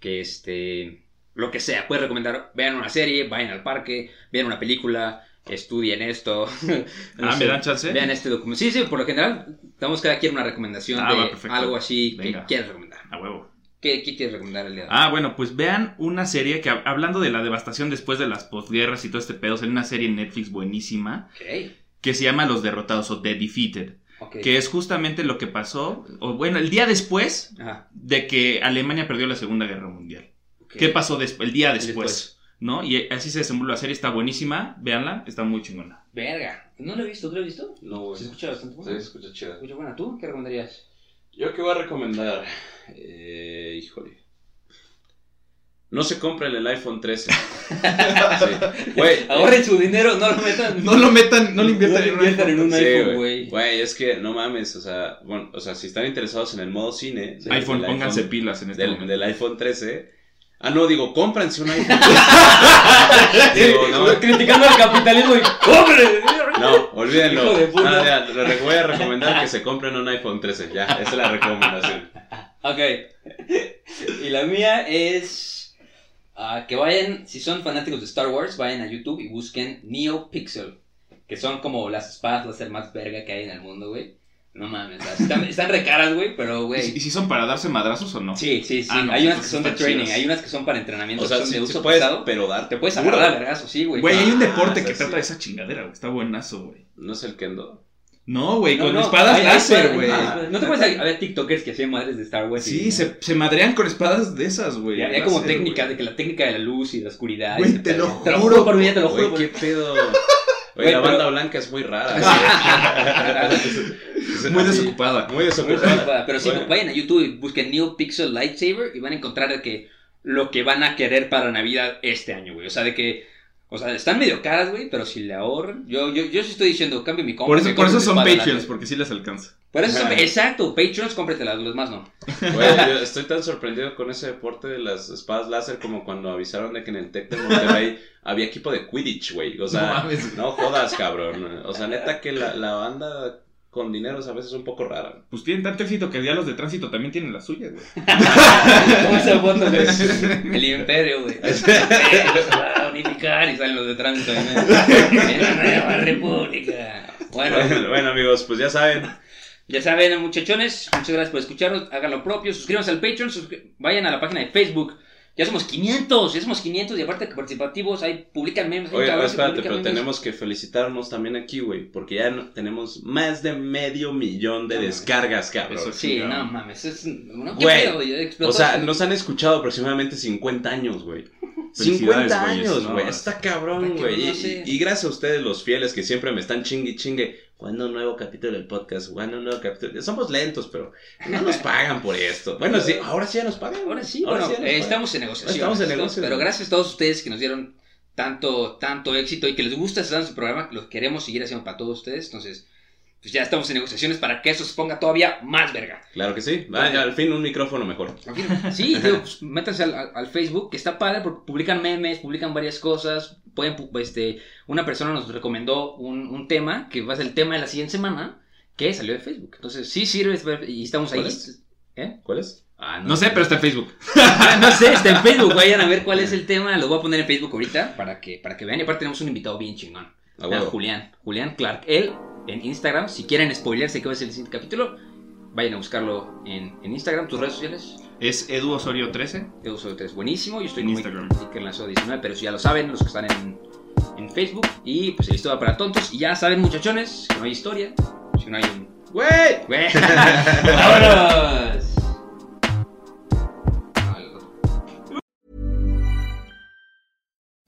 Que este. Lo que sea, puedes recomendar, vean una serie, vayan al parque, vean una película, estudien esto. No Ah, sé, ¿me dan chance? Vean este documento. Sí, sí, por lo general, damos cada quien una recomendación Ah, va, de perfecto. algo así que Venga. quieres recomendar. A huevo. ¿Qué, qué quieres recomendar el día de hoy? Ah, bueno, pues vean una serie que, hab- hablando de la devastación después de las posguerras y todo este pedo, sale una serie en Netflix buenísima que se llama Los Derrotados o The Defeated, que es justamente lo que pasó, o bueno, el día después Ajá, de que Alemania perdió la Segunda Guerra Mundial. ¿Qué pasó después? El día después, Después. ¿No? Y así se desenvuelve la serie, está buenísima, véanla, está muy chingona. Verga. No lo he visto, ¿tú lo has visto? No, güey. Se escucha bastante Sí, bueno. se escucha chido. Se escucha buena. ¿Tú qué recomendarías? Yo qué voy a recomendar. Eh, híjole. No se compren el iPhone 13. Sí. Güey. Ahorren su dinero, no lo metan. No lo metan, no lo no inviertan en un inviertan en un Sí, iPhone, güey. Güey, es que no mames, o sea, bueno, o sea, si están interesados en el modo cine, iPhone, pónganse pilas en este del, momento. del iPhone 13. Ah, no, digo, cómprense un iPhone 13. digo, no, Criticando al capitalismo y ¡Hombre! no, olvídenlo. Hijo de puta. No, ya, les voy a recomendar que se compren un iPhone 13. Ya, esa es la recomendación. Ok. Y la mía es ah, que vayan, si son fanáticos de Star Wars, vayan a YouTube y busquen NeoPixel. Que son como las espadas láser más verga que hay en el mundo, güey. No mames, están, están re caras, güey, pero, ¿Y, güey. si- y si son para darse madrazos o no? Sí, sí, sí. Ah, no, hay unas que son de training, chidas. hay unas que son para entrenamiento, O sea, que son sí, de uso puedes, pesado. pero dar. Te puedes agarrar a vergazo, sí, güey. Güey, hay un deporte Ah, que trata de esa chingadera, güey. Está buenazo, güey. No es el Kendo. No, güey, No, con no, espadas hay- láser, güey. ah, No te puedes a ver TikTokers que hacían madres de Star Wars. Sí, y- se, se madrean con espadas de esas, güey. Y hay como láser, técnica, güey. de que la técnica de la luz y la oscuridad. Güey, te lo Te lo juro, juro por vida, te lo juro. Qué pedo. Oye, la pero- banda blanca es muy rara. Muy Así, desocupada. Muy Muy desocupada. Pero sí, Bueno. vayan a YouTube y busquen Neo Pixel Lightsaber y van a encontrar que lo que van a querer para Navidad este año, güey. O sea, de que. O sea, están medio caras, güey, pero si le ahorran. Yo, yo, yo sí estoy diciendo, cambio mi compra. Por eso, me por eso son Patreons, porque sí les alcanza. Por eso son, exacto, Patreons, cómpratelas, los demás no. Güey, yo estoy tan sorprendido con ese deporte de las espadas láser como cuando avisaron de que en el Tec de Monterrey había equipo de Quidditch, güey. O No sea, mames. no, jodas, cabrón. O sea, neta que la, la banda con dinero es a veces un poco rara. Pues tienen tanto éxito que ya los de tránsito también tienen la suya, güey. ¿Cómo foto, güey? El imperio, güey. Se va a unificar y salen los de tránsito. En la nueva república. Bueno, Bueno, bueno, amigos, pues ya saben. Ya saben, muchachones, muchas gracias por escucharnos. Hagan lo propio, suscríbanse al Patreon, vayan a la página de Facebook. Ya somos 500, ya somos 500 y aparte que participativos, ahí publican memes. Oye, que espérate, pero memes. tenemos que felicitarnos también aquí, güey. Porque ya no- tenemos más de medio millón de descargas, cabrón. Eso Sí, no mames, es... ¿qué Güey. O sea, nos han escuchado aproximadamente 50 años, güey. Felicidades, 50 güeyes, años, güey. es- Está cabrón, güey. Y, no sé. y- y gracias a ustedes, los fieles, que siempre me están chingue y chingue. ¿Cuándo un nuevo capítulo del podcast? ¿Cuándo un nuevo capítulo? Somos lentos, pero no nos pagan por esto. Bueno, sí, ahora sí ya nos pagan. Ahora sí, Ahora bueno, sí eh, estamos en negociación. Estamos en negociación. Pero gracias a todos ustedes que nos dieron tanto, tanto éxito y que les gusta estar en su programa, lo queremos seguir haciendo para todos ustedes. Entonces, pues ya estamos en negociaciones para que eso se ponga todavía más verga. Claro que sí. Vaya, al fin un micrófono mejor. Sí, digo, pues, métanse al, Facebook, que está padre porque publican memes, publican varias cosas. Pueden, pu- este, una persona nos recomendó un, un tema que va a ser el tema de la siguiente semana que salió de Facebook. Entonces, sí sirve y estamos ahí. ¿Cuál es? ¿Eh? ¿Cuál es? Ah, No sé, pero está en Facebook. Ah, no sé, está en Facebook. Vayan a ver cuál es el tema. Lo voy a poner en Facebook ahorita para que, para que vean. Y aparte tenemos un invitado bien chingón. A Vean, huevo. Julián. Julián Clark. Él en Instagram. Si quieren spoilearse qué va a ser el siguiente capítulo, vayan a buscarlo en, en Instagram. ¿Tus redes sociales? Es Edu Osorio 13. Yo soy es buenísimo. Yo estoy En como Instagram. Iker Lazo 19, pero si ya lo saben, los que están en, en Facebook. Y pues el historia para tontos. Y ya saben, muchachones, que no hay historia. Si no hay un. ¡Güey! ¡Güey! ¡Vámonos!